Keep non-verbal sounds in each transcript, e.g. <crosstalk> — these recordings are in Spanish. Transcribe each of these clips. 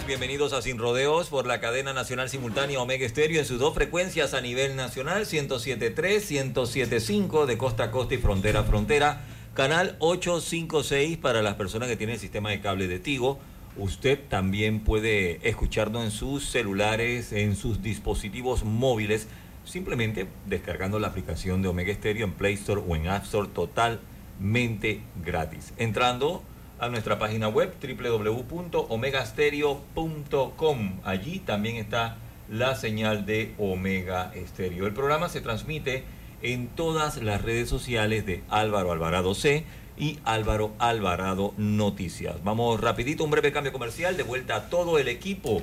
bienvenidos a Sin Rodeos por la cadena nacional simultánea Omega Estéreo en sus dos frecuencias a nivel nacional, 107.3, 107.5 de costa a costa y frontera a frontera, canal 856 para las personas que tienen el sistema de cable de Tigo. Usted también puede escucharnos en sus celulares, en sus dispositivos móviles, simplemente descargando la aplicación de Omega Estéreo en Play Store o en App Store totalmente gratis. Entrando a nuestra página web www.omegastereo.com. Allí también está la señal de Omega Estéreo. El programa se transmite en todas las redes sociales de Álvaro Alvarado C y Álvaro Alvarado Noticias. Vamos rapidito, un breve cambio comercial, de vuelta a todo el equipo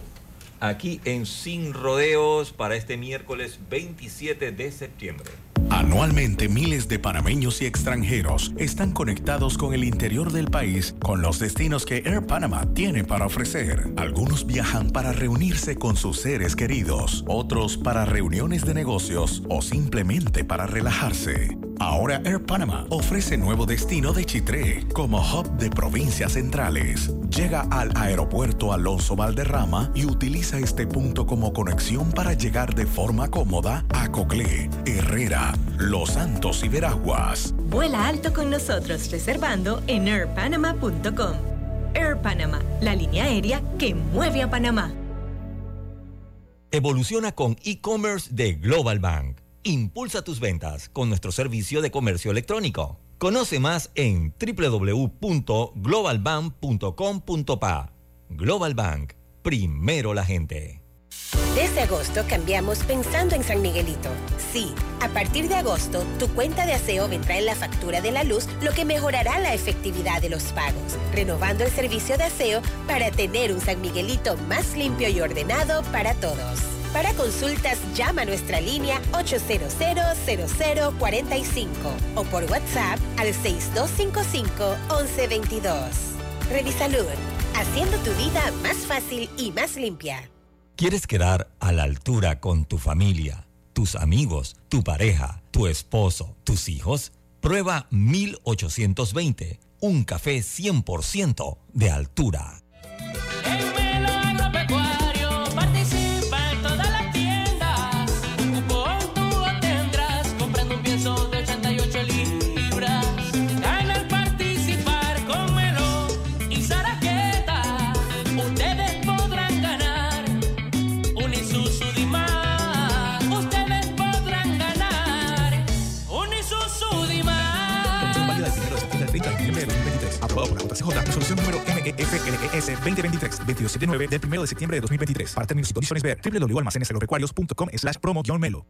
aquí en Sin Rodeos para este miércoles 27 de septiembre. Anualmente miles de panameños y extranjeros están conectados con el interior del país con los destinos que Air Panama tiene para ofrecer. Algunos viajan para reunirse con sus seres queridos, otros para reuniones de negocios o simplemente para relajarse. Ahora Air Panama ofrece nuevo destino de Chitré como hub de provincias centrales. Llega al aeropuerto Alonso Valderrama y utiliza este punto como conexión para llegar de forma cómoda a Coclé, Herrera, Los Santos y Veraguas. Vuela alto con nosotros reservando en airpanama.com. Air Panama, la línea aérea que mueve a Panamá. Evoluciona con e-commerce de Global Bank Impulsa tus ventas con nuestro servicio de comercio electrónico. Conoce más en www.globalbank.com.pa. Global Bank, primero la gente. Desde agosto cambiamos pensando en San Miguelito. Sí, a partir de agosto, tu cuenta de aseo vendrá en la factura de la luz, lo que mejorará la efectividad de los pagos, renovando el servicio de aseo para tener un San Miguelito más limpio y ordenado para todos. Para consultas, llama a nuestra línea 800-0045 o por WhatsApp al 6255-1122. Revisalud, haciendo tu vida más fácil y más limpia. ¿Quieres quedar a la altura con tu familia, tus amigos, tu pareja, tu esposo, tus hijos? Prueba 1820, un café 100% de altura. Resolución número MEFLES 2023, 279 del 1 de septiembre de 2023. Para términos y condiciones ver www.almacenesagropecuarios.com slash promo-melo.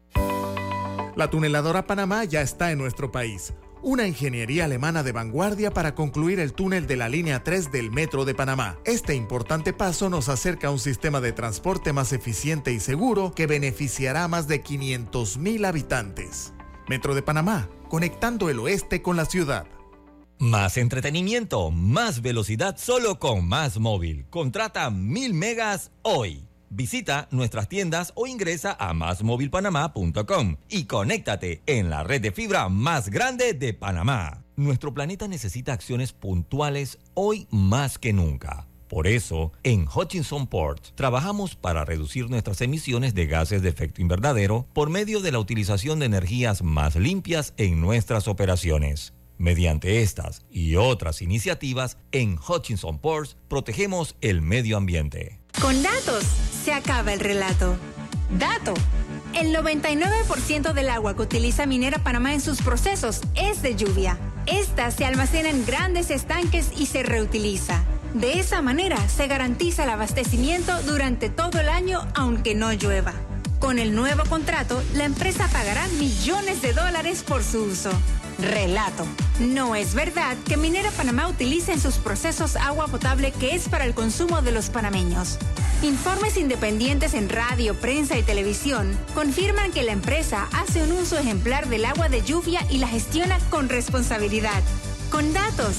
La tuneladora Panamá ya está en nuestro país. Una ingeniería alemana de vanguardia para concluir el túnel de la línea 3 del Metro de Panamá. Este importante paso nos acerca a un sistema de transporte más eficiente y seguro que beneficiará a más de 500.000 habitantes. Metro de Panamá, conectando el oeste con la ciudad. Más entretenimiento, más velocidad solo con Más Móvil. Contrata mil megas hoy. Visita nuestras tiendas o ingresa a másmóvilpanamá.com y conéctate en la red de fibra más grande de Panamá. Nuestro planeta necesita acciones puntuales hoy más que nunca. Por eso, en Hutchinson Port trabajamos para reducir nuestras emisiones de gases de efecto invernadero por medio de la utilización de energías más limpias en nuestras operaciones. Mediante estas y otras iniciativas, en Hutchinson Ports protegemos el medio ambiente. Con datos se acaba el relato. Dato. El 99% del agua que utiliza Minera Panamá en sus procesos es de lluvia. Esta se almacena en grandes estanques y se reutiliza. De esa manera se garantiza el abastecimiento durante todo el año aunque no llueva. Con el nuevo contrato, la empresa pagará millones de dólares por su uso. Relato. No es verdad que Minera Panamá utilice en sus procesos agua potable que es para el consumo de los panameños. Informes independientes en radio, prensa y televisión confirman que la empresa hace un uso ejemplar del agua de lluvia y la gestiona con responsabilidad. Con datos,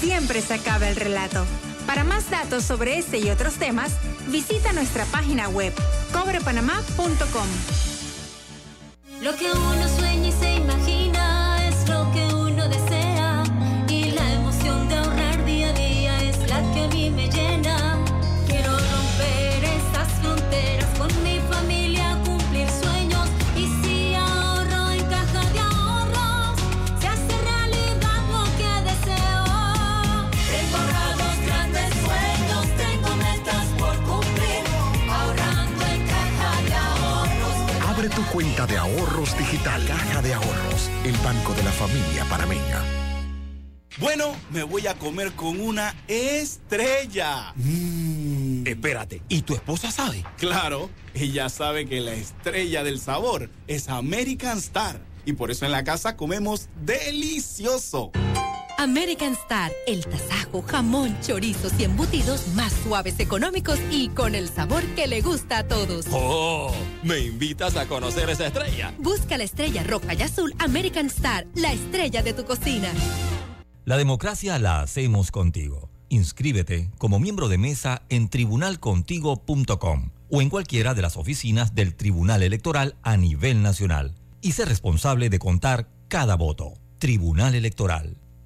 siempre se acaba el relato. Para más datos sobre este y otros temas, visita nuestra página web cobrepanamá.com. Lo que uno sueña y se imagina tu cuenta de ahorros digital. Caja de Ahorros, el banco de la familia panameña. Bueno, me voy a comer con una estrella. Mmm. Espérate, ¿y tu esposa sabe? Claro, ella sabe que la estrella del sabor es American Star. Y por eso en la casa comemos delicioso. American Star, el tasajo, jamón, chorizos y embutidos más suaves, económicos y con el sabor que le gusta a todos. ¡Oh! ¿Me invitas a conocer esa estrella? Busca la estrella roja y azul American Star, la estrella de tu cocina. La democracia la hacemos contigo. Inscríbete como miembro de mesa en tribunalcontigo.com o en cualquiera de las oficinas del Tribunal Electoral a nivel nacional y sé responsable de contar cada voto. Tribunal Electoral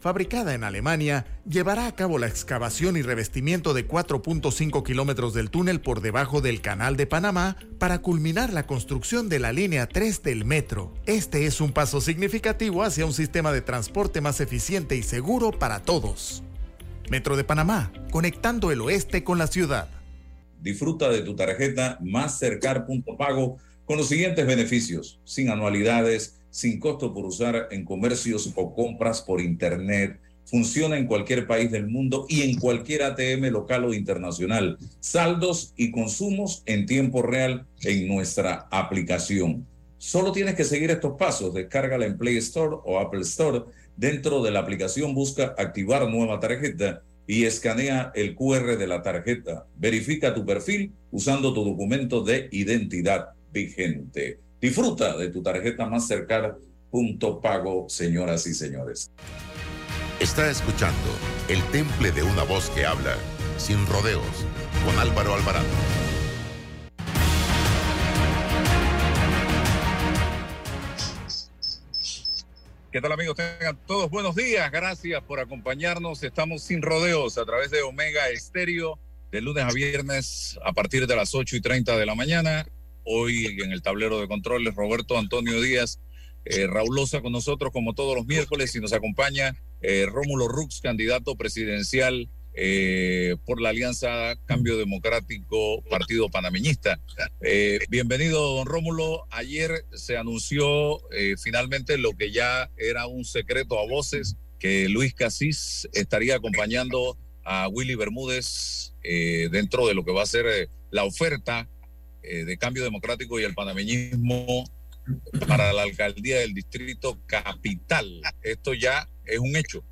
fabricada en Alemania, llevará a cabo la excavación y revestimiento de 4.5 kilómetros del túnel por debajo del Canal de Panamá para culminar la construcción de la línea 3 del metro. Este es un paso significativo hacia un sistema de transporte más eficiente y seguro para todos. Metro de Panamá, conectando el oeste con la ciudad. Disfruta de tu tarjeta más cercar punto pago con los siguientes beneficios, sin anualidades, sin costo por usar en comercios o compras por Internet. Funciona en cualquier país del mundo y en cualquier ATM local o internacional. Saldos y consumos en tiempo real en nuestra aplicación. Solo tienes que seguir estos pasos. Descárgala en Play Store o Apple Store. Dentro de la aplicación busca activar nueva tarjeta y escanea el QR de la tarjeta. Verifica tu perfil usando tu documento de identidad vigente. Disfruta de tu tarjeta más cercana. Punto pago, señoras y señores. Está escuchando el temple de una voz que habla sin rodeos con Álvaro Alvarado. ¿Qué tal amigos? Tengan todos buenos días. Gracias por acompañarnos. Estamos sin rodeos a través de Omega Estéreo de lunes a viernes a partir de las 8 y 30 de la mañana Hoy en el tablero de controles Roberto Antonio Díaz, eh, Raúl Loza con nosotros como todos los miércoles y nos acompaña eh, Rómulo Rux, candidato presidencial eh, por la Alianza Cambio Democrático Partido Panameñista. bienvenido, don Rómulo. Ayer se anunció finalmente lo que ya era un secreto a voces, que Luis Casís estaría acompañando a Willy Bermúdez dentro de lo que va a ser la oferta eh, de Cambio Democrático y el panameñismo para la alcaldía del distrito capital. Esto ya es un hecho.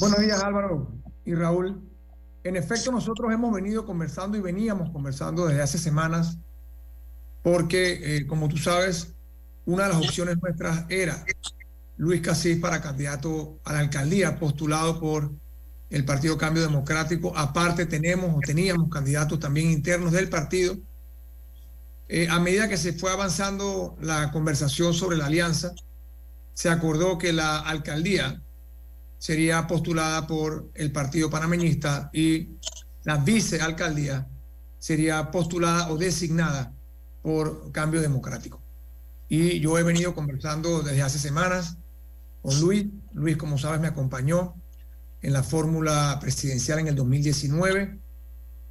Buenos días Álvaro y Raúl. En efecto, nosotros hemos venido conversando y veníamos conversando desde hace semanas porque, eh, como tú sabes, una de las opciones nuestras era Luis Casís para candidato a la alcaldía, postulado por el Partido Cambio Democrático. Aparte tenemos o teníamos candidatos también internos del partido. Eh, a medida que se fue avanzando la conversación sobre la alianza, se acordó que la alcaldía sería postulada por el Partido Panameñista y la vicealcaldía sería postulada o designada por Cambio Democrático. Y yo he venido conversando desde hace semanas con Luis. Luis, como sabes, me acompañó en la fórmula presidencial en el 2019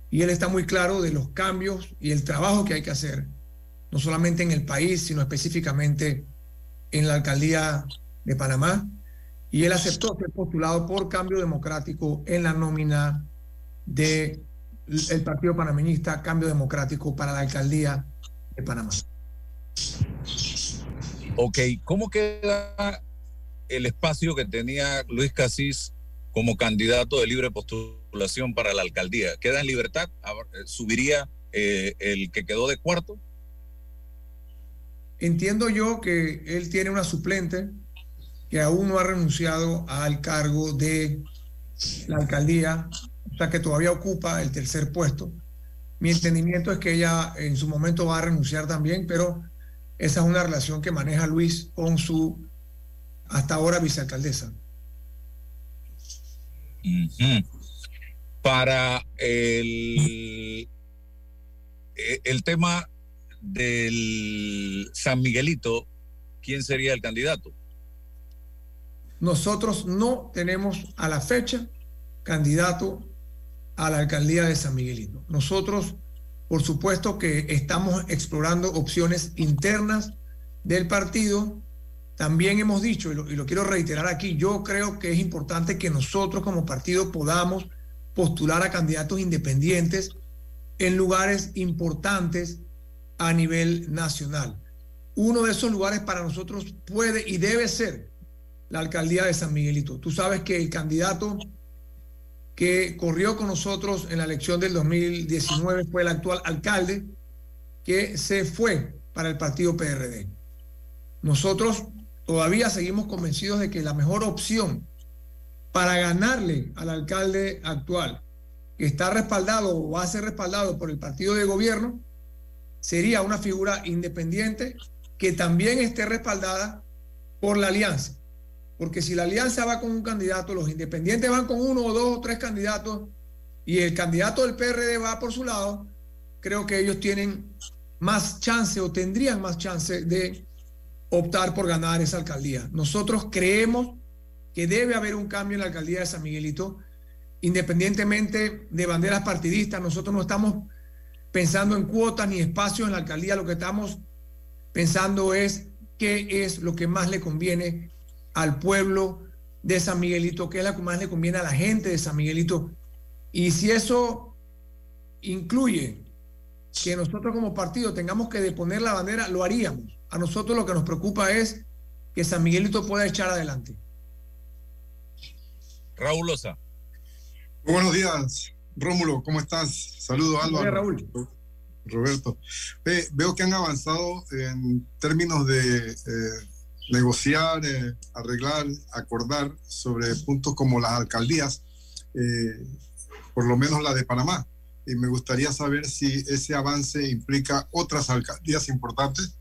y él está muy claro de los cambios y el trabajo que hay que hacer, no solamente en el país, sino específicamente en la alcaldía de Panamá. Y él aceptó ser postulado por cambio democrático en la nómina del el Partido Panameñista Cambio Democrático para la alcaldía de Panamá. Ok, ¿cómo queda el espacio que tenía Luis Casís como candidato de libre postulación para la alcaldía. ¿Queda en libertad? Eh, ¿Subiría eh, el que quedó de cuarto? Entiendo yo que él tiene una suplente que aún no ha renunciado al cargo de la alcaldía, o sea que todavía ocupa el tercer puesto. Mi entendimiento es que ella en su momento va a renunciar también, pero esa es una relación que maneja Luis con su hasta ahora vicealcaldesa. Para el, eh, el tema del San Miguelito, ¿quién sería el candidato? Nosotros no tenemos a la fecha candidato a la alcaldía de San Miguelito. Nosotros, por supuesto que estamos explorando opciones internas del partido. También hemos dicho, y lo, y lo quiero reiterar aquí, yo creo que es importante que nosotros como partido podamos postular a candidatos independientes en lugares importantes a nivel nacional. Uno de esos lugares para nosotros puede y debe ser la alcaldía de San Miguelito. Tú sabes que el candidato que corrió con nosotros en la elección del 2019 fue el actual alcalde que se fue para el partido PRD. Nosotros todavía seguimos convencidos de que la mejor opción para ganarle al alcalde actual, que está respaldado o va a ser respaldado por el partido de gobierno, sería una figura independiente que también esté respaldada por la alianza. Porque si la alianza va con un candidato, los independientes van con uno o dos o tres candidatos y el candidato del PRD va por su lado, creo que ellos tienen más chance o tendrían más chance de optar por ganar esa alcaldía. Nosotros creemos que debe haber un cambio en la alcaldía de San Miguelito, independientemente de banderas partidistas. Nosotros no estamos pensando en cuotas ni espacios en la alcaldía, lo que estamos pensando es qué es lo que más le conviene al pueblo de San Miguelito, qué es lo que más le conviene a la gente de San Miguelito. Y si eso incluye que nosotros como partido tengamos que deponer la bandera, lo haríamos. A nosotros lo que nos preocupa es que San Miguelito pueda echar adelante. Raúl Loza. Muy buenos días, Rómulo, ¿cómo estás? Saludos, Álvaro. Raúl. Roberto. Ve- veo que han avanzado en términos de eh, negociar, eh, arreglar, acordar sobre puntos como las alcaldías, eh, por lo menos la de Panamá. Y me gustaría saber si ese avance implica otras alcaldías importantes.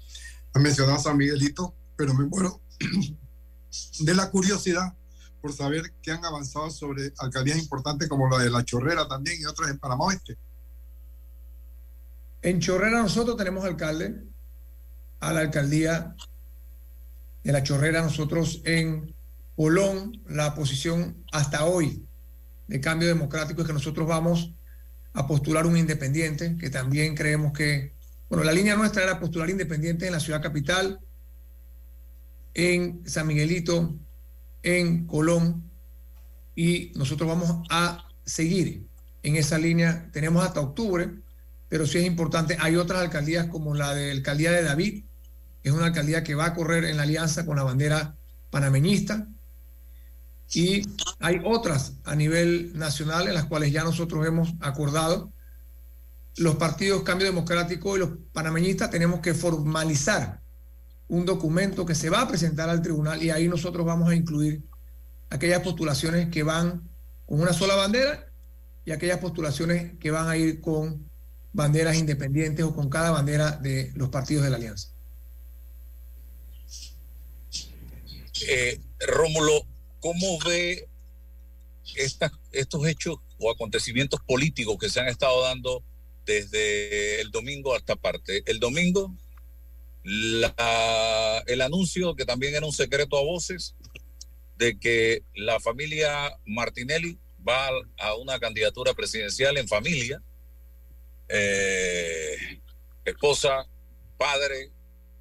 Han mencionado San Miguelito, pero me muero de la curiosidad por saber qué han avanzado sobre alcaldías importantes como la de La Chorrera también y otras en Panamá Oeste. En Chorrera nosotros tenemos alcalde, a la alcaldía de la Chorrera nosotros en Colón, la posición hasta hoy de cambio democrático es que nosotros vamos a postular un independiente, que también creemos que, bueno, la línea nuestra era postular independiente en la ciudad capital, en San Miguelito, en Colón, y nosotros vamos a seguir en esa línea. Tenemos hasta octubre, pero sí es importante. Hay otras alcaldías como la de alcaldía de David, que es una alcaldía que va a correr en la alianza con la bandera panameñista. Y hay otras a nivel nacional en las cuales ya nosotros hemos acordado. Los partidos Cambio Democrático y los panameñistas tenemos que formalizar un documento que se va a presentar al tribunal y ahí nosotros vamos a incluir aquellas postulaciones que van con una sola bandera y aquellas postulaciones que van a ir con banderas independientes o con cada bandera de los partidos de la alianza. Eh, Rómulo, ¿cómo ve estos hechos o acontecimientos políticos que se han estado dando desde el domingo hasta parte? El domingo, el anuncio, que también era un secreto a voces, de que la familia Martinelli va a una candidatura presidencial en familia, eh, esposa, padre,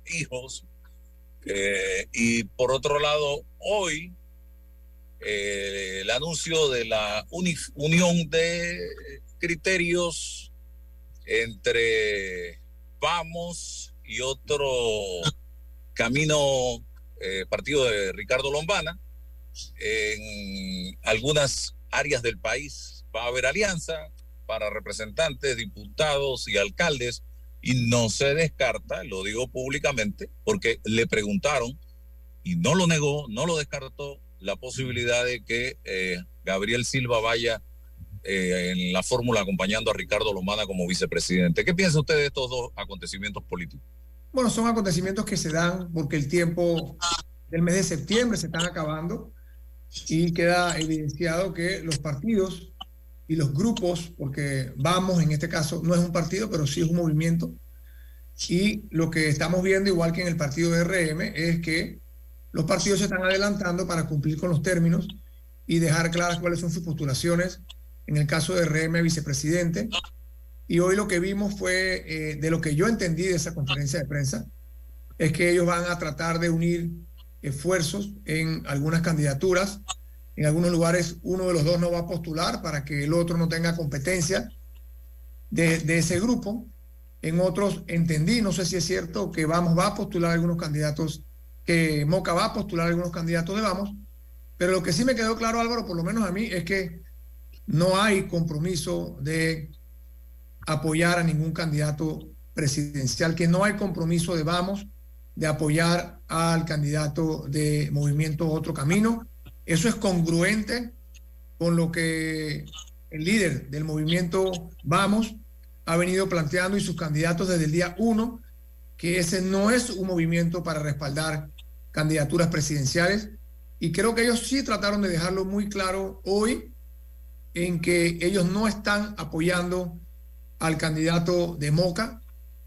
hijos, eh, y por otro lado, hoy eh, el anuncio de la uni- unión de criterios entre Vamos y otro camino, eh, partido de Ricardo Lombana. En algunas áreas del país va a haber alianza para representantes, diputados y alcaldes y no se descarta, lo digo públicamente, porque le preguntaron y no lo negó, no lo descartó la posibilidad de que eh, Gabriel Silva vaya eh, en la fórmula acompañando a Ricardo Lomana como vicepresidente. ¿Qué piensa usted de estos dos acontecimientos políticos? Bueno, son acontecimientos que se dan porque el tiempo del mes de septiembre se están acabando y queda evidenciado que los partidos y los grupos, porque vamos, en este caso no es un partido, pero sí es un movimiento, y lo que estamos viendo, igual que en el partido de RM, es que los partidos se están adelantando para cumplir con los términos y dejar claras cuáles son sus postulaciones. En el caso de RM, vicepresidente. Y hoy lo que vimos fue, eh, de lo que yo entendí de esa conferencia de prensa, es que ellos van a tratar de unir esfuerzos en algunas candidaturas. En algunos lugares uno de los dos no va a postular para que el otro no tenga competencia de, de ese grupo. En otros entendí, no sé si es cierto, que Vamos va a postular algunos candidatos, que Moca va a postular algunos candidatos de Vamos, pero lo que sí me quedó claro, Álvaro, por lo menos a mí, es que no hay compromiso de apoyar a ningún candidato presidencial, que no hay compromiso de Vamos de apoyar al candidato de Movimiento Otro Camino. Eso es congruente con lo que el líder del movimiento Vamos ha venido planteando y sus candidatos desde el día uno, que ese no es un movimiento para respaldar candidaturas presidenciales. Y creo que ellos sí trataron de dejarlo muy claro hoy en que ellos no están apoyando al candidato de Moca.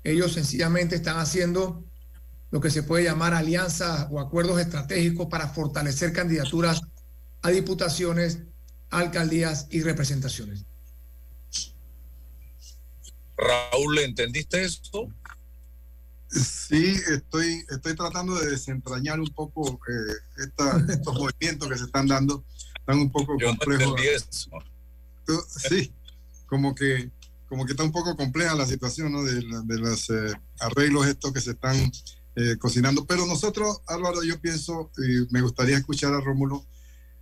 Ellos sencillamente están haciendo lo que se puede llamar alianzas o acuerdos estratégicos para fortalecer candidaturas a diputaciones, alcaldías y representaciones. Raúl, ¿entendiste esto? Sí, estoy, estoy tratando de desentrañar un poco eh, estos <laughs> movimientos que se están dando. Están un poco complejos. <laughs> Sí, como que, como que está un poco compleja la situación ¿no? de, los eh, arreglos estos que se están eh, cocinando. Pero nosotros, Álvaro, yo pienso, y me gustaría escuchar a Rómulo,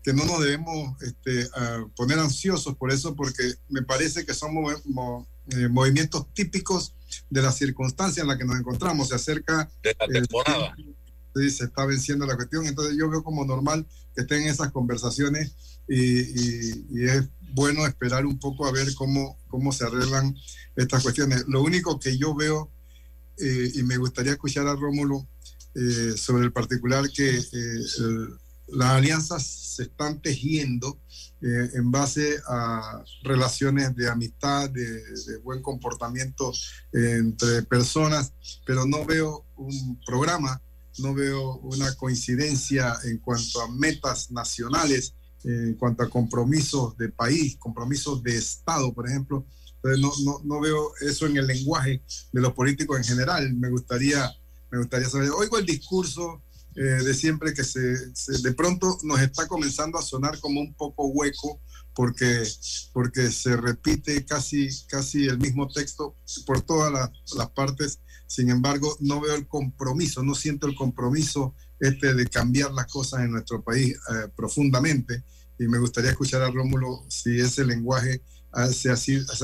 que no nos debemos este, poner ansiosos por eso, porque me parece que son eh, movimientos típicos de la circunstancia en la que nos encontramos. Se acerca. De la temporada. sí, se está venciendo la cuestión. Entonces, yo veo como normal que estén esas conversaciones y, es bueno esperar un poco a ver cómo, cómo se arreglan estas cuestiones. Lo único que yo veo, eh, y me gustaría escuchar a Rómulo eh, sobre el particular, que las alianzas se están tejiendo eh, en base a relaciones de amistad, de, buen comportamiento entre personas, pero no veo un programa, no veo una coincidencia en cuanto a metas nacionales, en cuanto a compromisos de país, compromisos de Estado, por ejemplo. Entonces no, no, no veo eso en el lenguaje de los políticos en general. Me gustaría, me gustaría saber, oigo el discurso eh, de siempre que se, de pronto nos está comenzando a sonar como un poco hueco porque, porque se repite casi, casi el mismo texto por todas las, partes. Sin embargo, no veo el compromiso, no siento el compromiso este de cambiar las cosas en nuestro país eh, profundamente. Y me gustaría escuchar a Rómulo si ese lenguaje se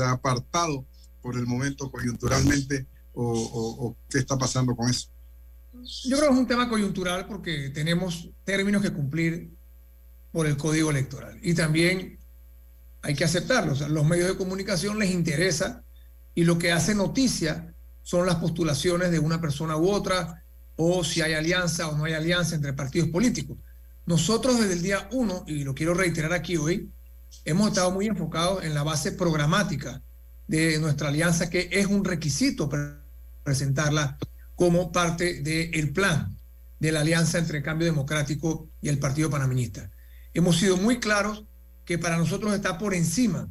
ha, apartado por el momento coyunturalmente o qué está pasando con eso. Yo creo que es un tema coyuntural porque tenemos términos que cumplir por el código electoral y también hay que aceptarlo. O sea, los medios de comunicación les interesa y lo que hace noticia son las postulaciones de una persona u otra o si hay alianza o no hay alianza entre partidos políticos. Nosotros desde el día uno, y lo quiero reiterar aquí hoy, hemos estado muy enfocados en la base programática de nuestra alianza, que es un requisito para presentarla como parte del plan de la alianza entre Cambio Democrático y el Partido Panameñista. Hemos sido muy claros que para nosotros está por encima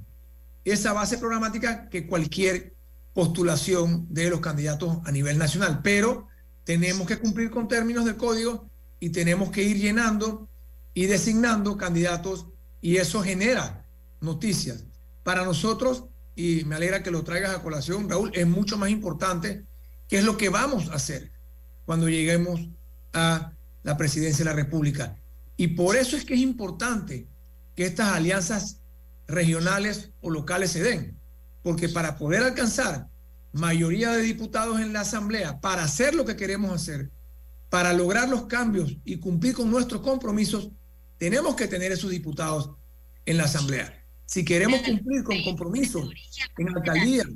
esa base programática que cualquier postulación de los candidatos a nivel nacional, pero tenemos que cumplir con términos del código y tenemos que ir llenando y designando candidatos y eso genera noticias. Para nosotros, y me alegra que lo traigas a colación, Raúl, es mucho más importante ¿Qué es lo que vamos a hacer cuando lleguemos a la presidencia de la República? Y por eso es que es importante que estas alianzas regionales o locales se den, porque para poder alcanzar mayoría de diputados en la Asamblea, para hacer lo que queremos hacer, para lograr los cambios y cumplir con nuestros compromisos, tenemos que tener esos diputados en la Asamblea. Si queremos cumplir con compromisos en alcaldías,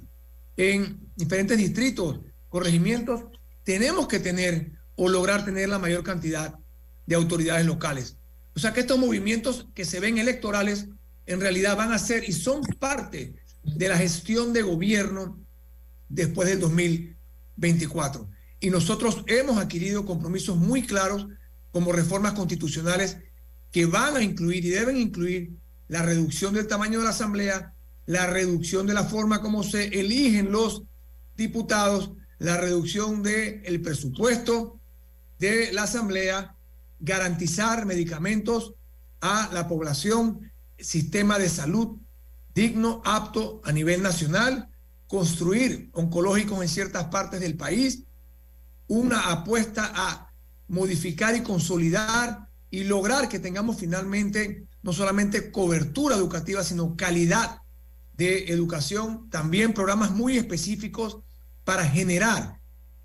en diferentes distritos, corregimientos, tenemos que tener o lograr tener la mayor cantidad de autoridades locales. O sea que estos movimientos que se ven electorales en realidad van a ser y son parte de la gestión de gobierno después del 2024. Y nosotros hemos adquirido compromisos muy claros como reformas constitucionales que van a incluir y deben incluir la reducción del tamaño de la Asamblea, la reducción de la forma como se eligen los diputados, la reducción del presupuesto de la Asamblea, garantizar medicamentos a la población, sistema de salud digno, apto a nivel nacional, construir oncológicos en ciertas partes del país, una apuesta a modificar y consolidar y lograr que tengamos finalmente no solamente cobertura educativa, sino calidad de educación, también programas muy específicos para generar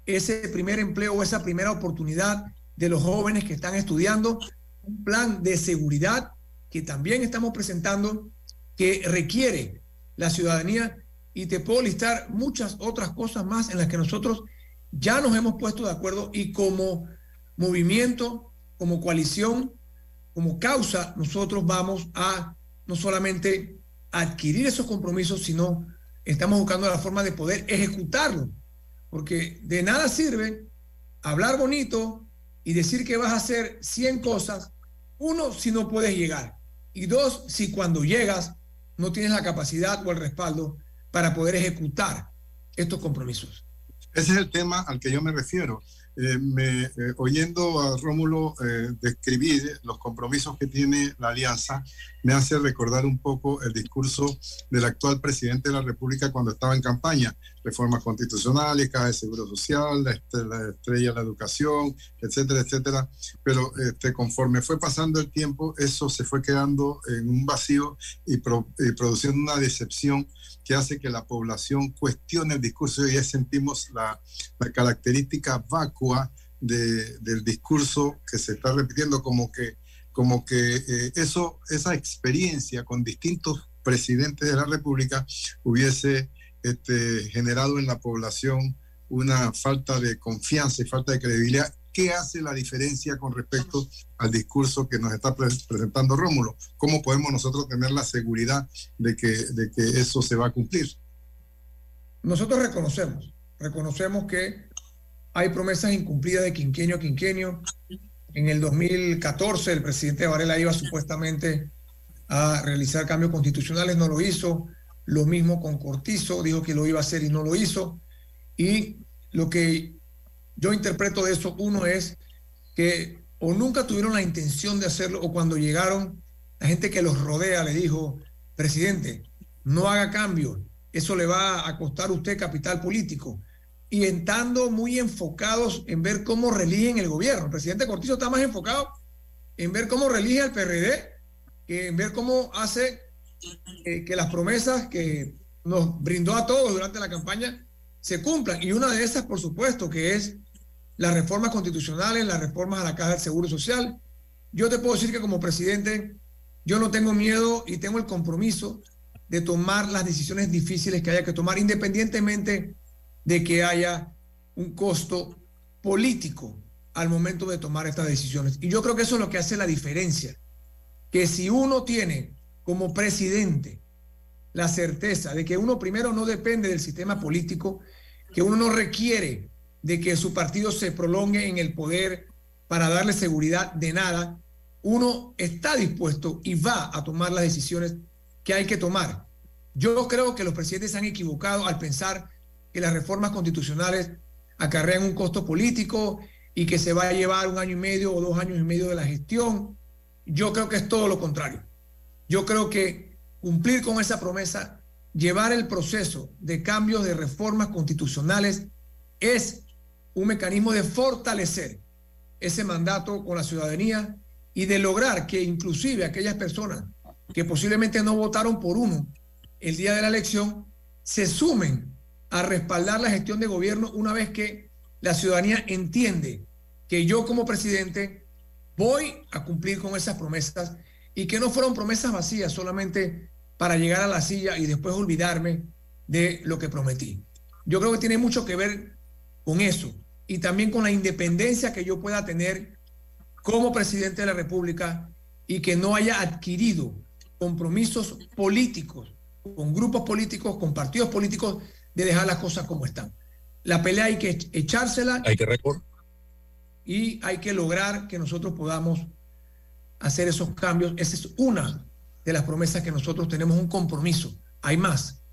ese primer empleo o esa primera oportunidad de los jóvenes que están estudiando, un plan de seguridad que también estamos presentando que requiere la ciudadanía y te puedo listar muchas otras cosas más en las que nosotros ya nos hemos puesto de acuerdo y como movimiento, como coalición, como causa, nosotros vamos a no solamente adquirir esos compromisos, sino estamos buscando la forma de poder ejecutarlo. Porque de nada sirve hablar bonito y decir que vas a hacer 100 cosas, uno, si no puedes llegar, y dos, si cuando llegas no tienes la capacidad o el respaldo para poder ejecutar estos compromisos. Ese es el tema al que yo me refiero. Eh, me, eh, oyendo a Rómulo eh, describir los compromisos que tiene la alianza, me hace recordar un poco el discurso del actual presidente de la República cuando estaba en campaña. Reformas constitucionales, caja de seguro social, la, estrella de la educación, etcétera, etcétera. Pero este, conforme fue pasando el tiempo, eso se fue quedando en un vacío y, produciendo una decepción que hace que la población cuestione el discurso y ya sentimos la, característica vacua del discurso que se está repitiendo como que, como que eh, eso, esa experiencia con distintos presidentes de la República hubiese este, generado en la población una falta de confianza y falta de credibilidad ¿Qué hace la diferencia con respecto al discurso que nos está presentando Rómulo? ¿Cómo podemos nosotros tener la seguridad de que, de que eso se va a cumplir? Nosotros reconocemos, reconocemos que hay promesas incumplidas de quinquenio a quinquenio. En el 2014 el presidente Varela iba supuestamente a realizar cambios constitucionales, no lo hizo. Lo mismo con Cortizo, dijo que lo iba a hacer y no lo hizo. Y lo que yo interpreto de eso, uno es que o nunca tuvieron la intención de hacerlo o cuando llegaron, la gente que los rodea le dijo, presidente, no haga cambio, eso le va a costar a usted capital político. Y estando muy enfocados en ver cómo religen el gobierno. El presidente Cortizo está más enfocado en ver cómo relige al PRD que en ver cómo hace eh, que las promesas que nos brindó a todos durante la campaña se cumplan. Y una de esas, por supuesto, que es las reformas constitucionales, las reformas a la Caja del Seguro Social. Yo te puedo decir que como presidente, yo no tengo miedo y tengo el compromiso de tomar las decisiones difíciles que haya que tomar, independientemente de que haya un costo político al momento de tomar estas decisiones. Y yo creo que eso es lo que hace la diferencia, que si uno tiene como presidente la certeza de que uno primero no depende del sistema político, que uno no requiere de que su partido se prolongue en el poder para darle seguridad de nada, uno está dispuesto y va a tomar las decisiones que hay que tomar. Yo creo que los presidentes han equivocado al pensar que las reformas constitucionales acarrean un costo político y que se va a llevar un año y medio o dos años y medio de la gestión. Yo creo que es todo lo contrario. Yo creo que cumplir con esa promesa, llevar el proceso de cambios de reformas constitucionales es un mecanismo de fortalecer ese mandato con la ciudadanía y de lograr que inclusive aquellas personas que posiblemente no votaron por uno el día de la elección se sumen a respaldar la gestión de gobierno una vez que la ciudadanía entiende que yo como presidente voy a cumplir con esas promesas y que no fueron promesas vacías solamente para llegar a la silla y después olvidarme de lo que prometí. Yo creo que tiene mucho que ver con eso, y también con la independencia que yo pueda tener como presidente de la República y que no haya adquirido compromisos políticos con grupos políticos, con partidos políticos, de dejar las cosas como están. La pelea hay que echársela. Hay que recordar. Y hay que lograr que nosotros podamos hacer esos cambios. Esa es una de las promesas que nosotros tenemos un compromiso. Hay más.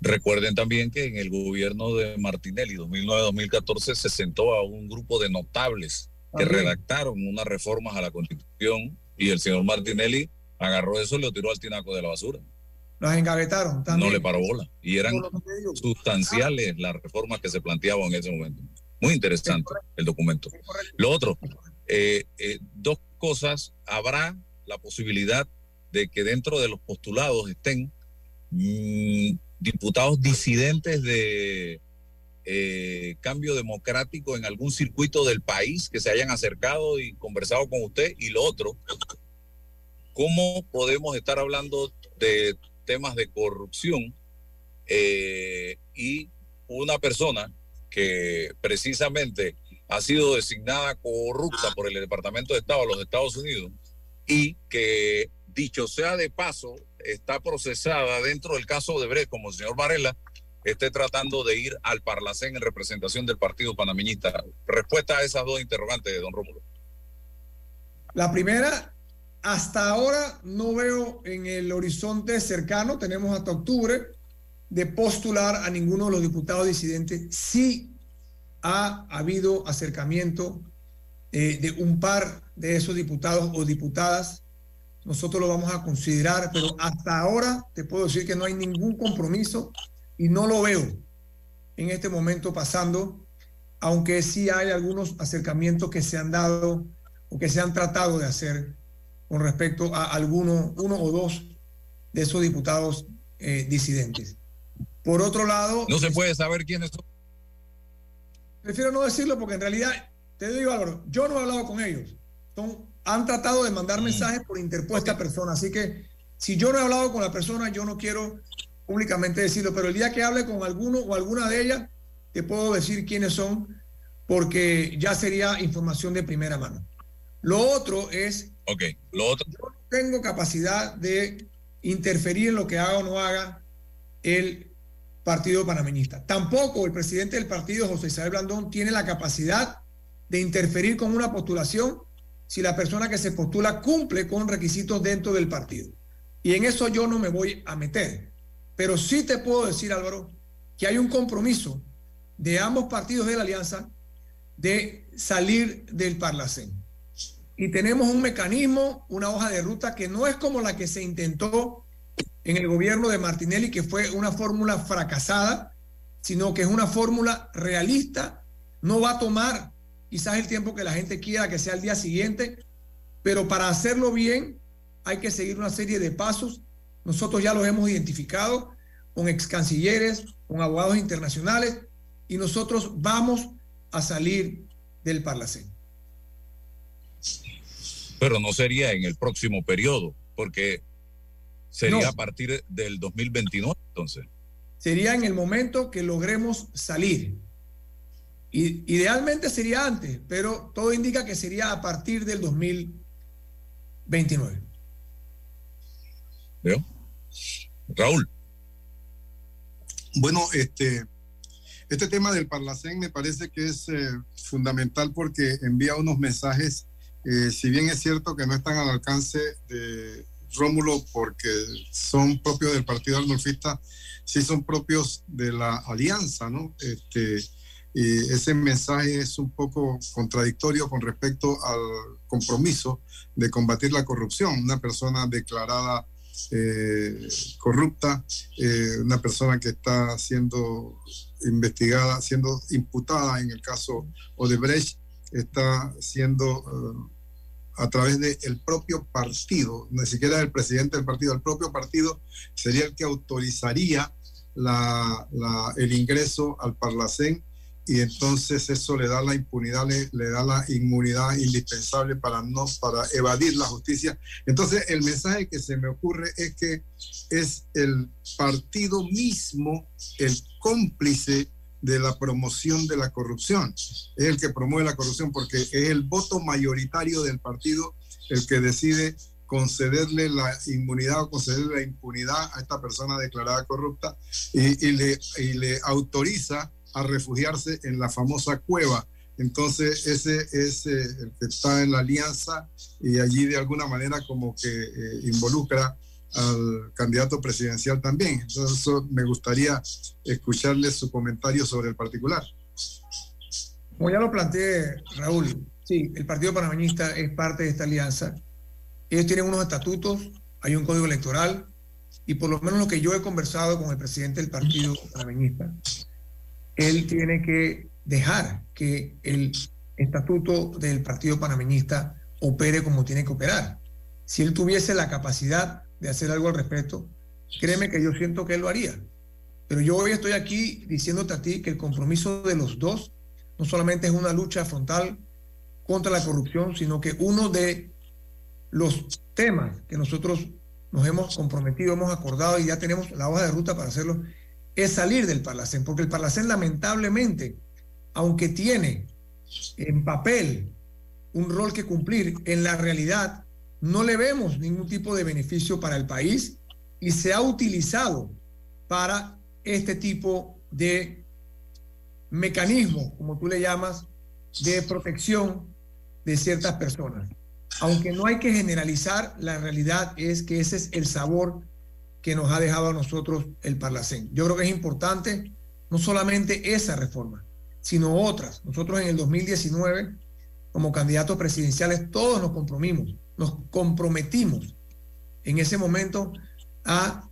Recuerden también que en el gobierno de Martinelli, 2009-2014, se sentó a un grupo de notables que redactaron unas reformas a la Constitución y el señor Martinelli agarró eso y lo tiró al tinaco de la basura. Las engavetaron también. No le paró bola. Y eran sustanciales las reformas que se planteaban en ese momento. Muy interesante el documento. Lo otro, eh, eh, dos cosas. Habrá la posibilidad de que dentro de los postulados estén mm, diputados disidentes de eh, cambio democrático en algún circuito del país que se hayan acercado y conversado con usted. Y lo otro, ¿cómo podemos estar hablando de temas de corrupción eh, y una persona que precisamente ha sido designada corrupta por el Departamento de Estado de los Estados Unidos y que, dicho sea de paso, está procesada dentro del caso de Brecht, como el señor Varela, esté tratando de ir al Parlacén en representación del Partido Panameñista. Respuesta a esas dos interrogantes de don Rómulo. La primera, hasta ahora no veo en el horizonte cercano, tenemos hasta octubre, de postular a ninguno de los diputados disidentes. Sí ha habido acercamiento eh, de un par de esos diputados o diputadas. Nosotros lo vamos a considerar, pero hasta ahora te puedo decir que no hay ningún compromiso y no lo veo en este momento pasando, aunque sí hay algunos acercamientos que se han dado o que se han tratado de hacer con respecto a alguno, uno o dos de esos diputados eh, disidentes. Por otro lado... No se puede saber quiénes son. Prefiero no decirlo porque en realidad, te digo Álvaro, yo no he hablado con ellos. Son, han tratado de mandar mm. mensajes por interpuesta persona, así que si yo no he hablado con la persona, yo no quiero públicamente decirlo, pero el día que hable con alguno o alguna de ellas, te puedo decir quiénes son, porque ya sería información de primera mano. Lo otro es Ok, lo otro. Yo no tengo capacidad de interferir en lo que haga o no haga el Partido Panameñista. Tampoco el presidente del partido, José Isabel Blandón, tiene la capacidad de interferir con una postulación si la persona que se postula cumple con requisitos dentro del partido. Y en eso yo no me voy a meter. Pero sí te puedo decir, Álvaro, que hay un compromiso de ambos partidos de la alianza de salir del Parlacén y tenemos un mecanismo, una hoja de ruta que no es como la que se intentó en el gobierno de Martinelli, que fue una fórmula fracasada, sino que es una fórmula realista, no va a tomar quizás el tiempo que la gente quiera que sea el día siguiente, pero para hacerlo bien hay que seguir una serie de pasos. Nosotros ya los hemos identificado con ex cancilleres, con abogados internacionales, y nosotros vamos a salir del Parlacén pero no sería en el próximo periodo, porque sería a partir del 2029 entonces. Sería en el momento que logremos salir. Y, idealmente sería antes, pero todo indica que sería a partir del 2029. ¿Veo? Raúl. Bueno, este, este tema del Parlacén me parece que es eh, fundamental porque envía unos mensajes eh, si bien es cierto que no están al alcance de Rómulo porque son propios del Partido Arnulfista, sí son propios de la alianza, ¿no? Este, y ese mensaje es un poco contradictorio con respecto al compromiso de combatir la corrupción. Una persona declarada eh, corrupta, eh, una persona que está siendo investigada, siendo imputada en el caso Odebrecht, está siendo a través del propio partido, ni siquiera el presidente del partido, el propio partido sería el que autorizaría el ingreso al Parlacén y entonces eso le da la impunidad, le, le, da la inmunidad indispensable para, no, para evadir la justicia. Entonces el mensaje que se me ocurre es que es el partido mismo el cómplice de la promoción de la corrupción. Es el que promueve la corrupción porque es el voto mayoritario del partido el que decide concederle la inmunidad o concederle la impunidad a esta persona declarada corrupta y, le, y le autoriza a refugiarse en la famosa cueva. Entonces, ese es eh, el que está en la alianza y allí de alguna manera como que eh, involucra al candidato presidencial también. Entonces, me gustaría escucharle su comentario sobre el particular. Como ya lo planteé, Raúl, sí, el Partido Panameñista es parte de esta alianza. Ellos tienen unos estatutos, hay un código electoral, y por lo menos lo que yo he conversado con el presidente del Partido Panameñista, él tiene que dejar que el estatuto del Partido Panameñista opere como tiene que operar. Si él tuviese la capacidad de hacer algo al respecto, créeme que yo siento que él lo haría. Pero yo hoy estoy aquí diciéndote a ti que el compromiso de los dos no solamente es una lucha frontal contra la corrupción, sino que uno de los temas que nosotros nos hemos comprometido, hemos acordado y ya tenemos la hoja de ruta para hacerlo, es salir del Parlacén, porque el Parlacén lamentablemente, aunque tiene en papel un rol que cumplir, en la realidad no le vemos ningún tipo de beneficio para el país y se ha utilizado para este tipo de mecanismo, como tú le llamas, de protección de ciertas personas. Aunque no hay que generalizar, la realidad es que ese es el sabor que nos ha dejado a nosotros el Parlacén. Yo creo que es importante no solamente esa reforma, sino otras. Nosotros en el 2019, como candidatos presidenciales, todos nos comprometimos nos comprometimos en ese momento a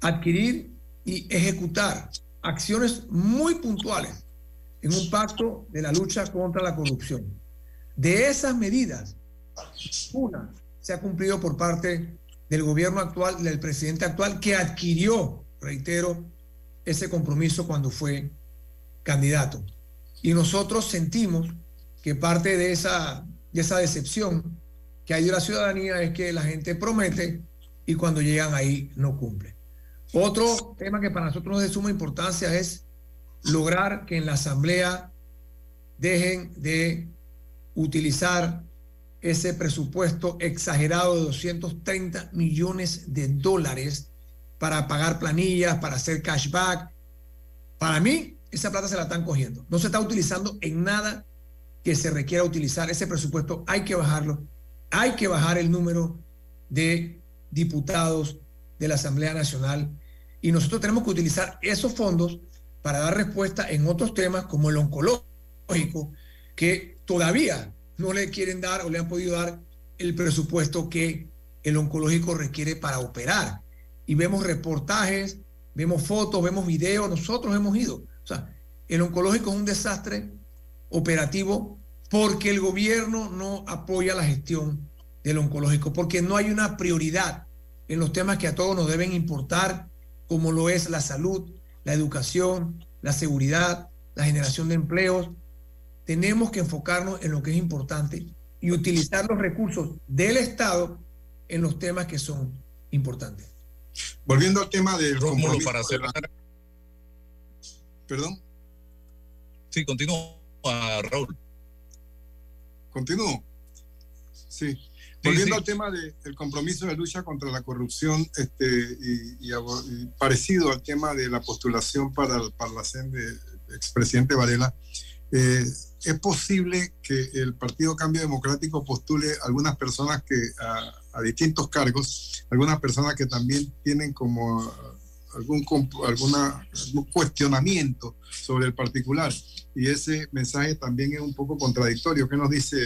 adquirir y ejecutar acciones muy puntuales en un pacto de la lucha contra la corrupción. De esas medidas, una se ha cumplido por parte del gobierno actual, del presidente actual, que adquirió, reitero, ese compromiso cuando fue candidato. Y nosotros sentimos que parte de esa, de esa decepción hay de la ciudadanía es que la gente promete y cuando llegan ahí no cumple. Otro tema que para nosotros es de suma importancia es lograr que en la Asamblea dejen de utilizar ese presupuesto exagerado de 230 millones de dólares para pagar planillas, para hacer cashback. Para mí, esa plata se la están cogiendo. No se está utilizando en nada que se requiera utilizar. Ese presupuesto hay que bajarlo hay que bajar el número de diputados de la Asamblea Nacional y nosotros tenemos que utilizar esos fondos para dar respuesta en otros temas como el oncológico, que todavía no le quieren dar o le han podido dar el presupuesto que el oncológico requiere para operar. Y vemos reportajes, vemos fotos, vemos videos, nosotros hemos ido. O sea, el oncológico es un desastre operativo porque el gobierno no apoya la gestión del oncológico, porque no hay una prioridad en los temas que a todos nos deben importar, como lo es la salud, la educación, la seguridad, la generación de empleos. Tenemos que enfocarnos en lo que es importante y utilizar los recursos del Estado en los temas que son importantes. Volviendo al tema del Rómulo para cerrar. Perdón. Sí, continúa, Raúl. Continúo. Sí. Volviendo al tema del compromiso de lucha contra la corrupción, este, y, parecido al tema de la postulación para el Parlacén de expresidente Varela, eh, ¿es posible que el Partido Cambio Democrático postule algunas personas que a, distintos cargos, algunas personas que también tienen como algún, alguna, algún cuestionamiento sobre el particular? Y ese mensaje también es un poco contradictorio. ¿Qué nos dice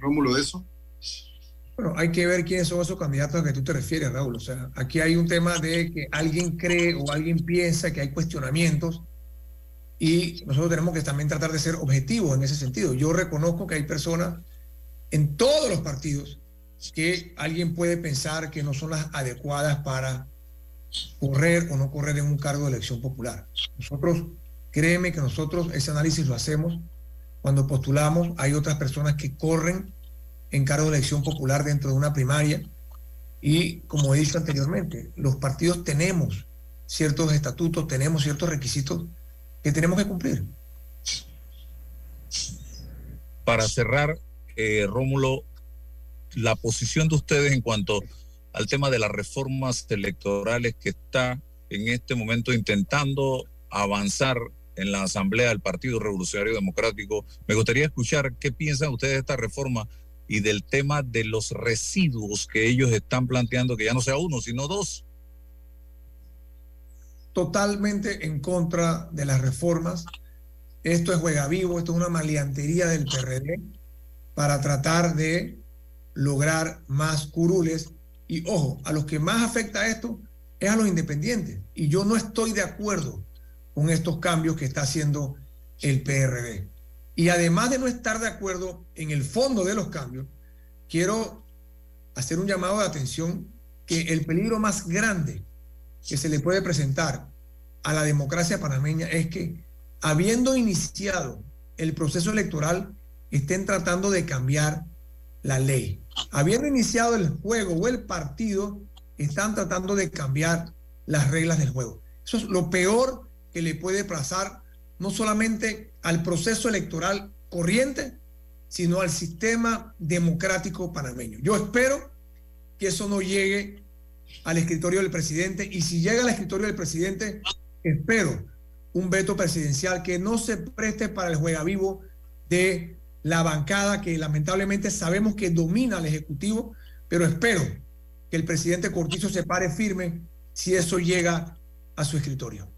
Rómulo de eso? Bueno, hay que ver quiénes son esos candidatos a que tú te refieres, Raúl. O sea, aquí hay un tema de que alguien cree o alguien piensa que hay cuestionamientos y nosotros tenemos que también tratar de ser objetivos en ese sentido. Yo reconozco que hay personas en todos los partidos que alguien puede pensar que no son las adecuadas para correr o no correr en un cargo de elección popular. Nosotros Créeme que nosotros ese análisis lo hacemos cuando postulamos. Hay otras personas que corren en cargo de elección popular dentro de una primaria. Y como he dicho anteriormente, los partidos tenemos ciertos estatutos, tenemos ciertos requisitos que tenemos que cumplir. Para cerrar, eh, Rómulo, la posición de ustedes en cuanto al tema de las reformas electorales que está en este momento intentando avanzar en la Asamblea del Partido Revolucionario Democrático. Me gustaría escuchar qué piensan ustedes de esta reforma y del tema de los residuos que ellos están planteando, que ya no sea uno, sino dos. Totalmente en contra de las reformas. Esto es juega vivo, esto es una maleantería del PRD para tratar de lograr más curules. Y ojo, a los que más afecta esto es a los independientes. Y yo no estoy de acuerdo con estos cambios que está haciendo el PRD. Y además de no estar de acuerdo en el fondo de los cambios, quiero hacer un llamado de atención que el peligro más grande que se le puede presentar a la democracia panameña es que, habiendo iniciado el proceso electoral, estén tratando de cambiar la ley. Habiendo iniciado el juego o el partido, están tratando de cambiar las reglas del juego. Eso es lo peor que le puede pasar no solamente al proceso electoral corriente, sino al sistema democrático panameño. Yo espero que eso no llegue al escritorio del presidente y si llega al escritorio del presidente, espero un veto presidencial que no se preste para el juega vivo de la bancada que lamentablemente sabemos que domina al Ejecutivo, pero espero que el presidente Cortizo se pare firme si eso llega a su escritorio.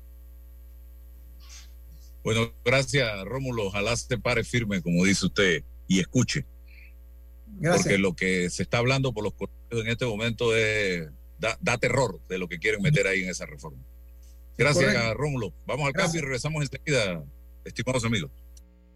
Bueno, gracias Rómulo. Ojalá se pare firme, como dice usted, y escuche. Gracias. Porque lo que se está hablando por los cortitos en este momento es, da, da, terror de lo que quieren meter ahí en esa reforma. Gracias. Rómulo. Vamos al cambio y regresamos enseguida, estimados amigos.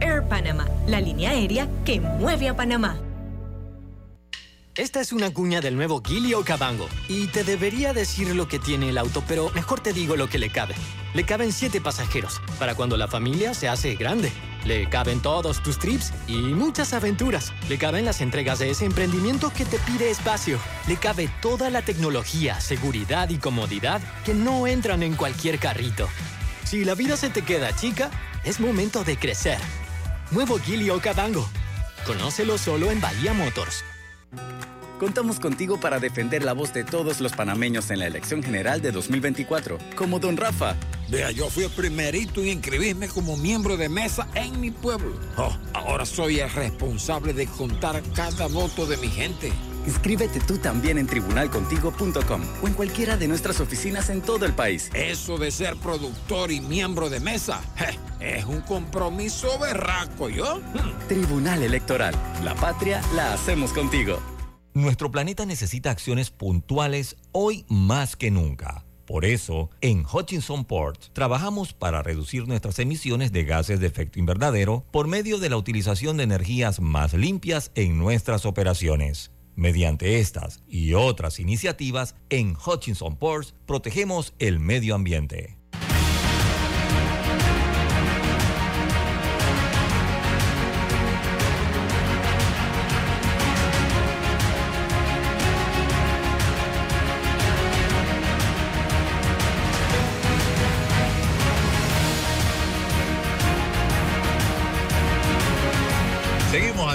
Air Panama, la línea aérea que mueve a Panamá. Esta es una cuña del nuevo Gilio Cabango y te debería decir lo que tiene el auto, pero mejor te digo lo que le cabe. Le caben siete pasajeros para cuando la familia se hace grande. Le caben todos tus trips y muchas aventuras. Le caben las entregas de ese emprendimiento que te pide espacio. Le cabe toda la tecnología, seguridad y comodidad que no entran en cualquier carrito. Si la vida se te queda chica, es momento de crecer. Nuevo Gilio Cabango. Conócelo solo en Bahía Motors. Contamos contigo para defender la voz de todos los panameños en la elección general de 2024, como Don Rafa. Vea, yo fui el primerito en inscribirme como miembro de mesa en mi pueblo. Oh, ahora soy el responsable de contar cada voto de mi gente. Inscríbete tú también en tribunalcontigo.com o en cualquiera de nuestras oficinas en todo el país. Eso de ser productor y miembro de mesa je, es un compromiso berraco, ¿yo? Tribunal Electoral. La patria la hacemos contigo. Nuestro planeta necesita acciones puntuales hoy más que nunca. Por eso, en Hutchinson Port trabajamos para reducir nuestras emisiones de gases de efecto invernadero por medio de la utilización de energías más limpias en nuestras operaciones. Mediante estas y otras iniciativas, en Hutchinson Ports protegemos el medio ambiente.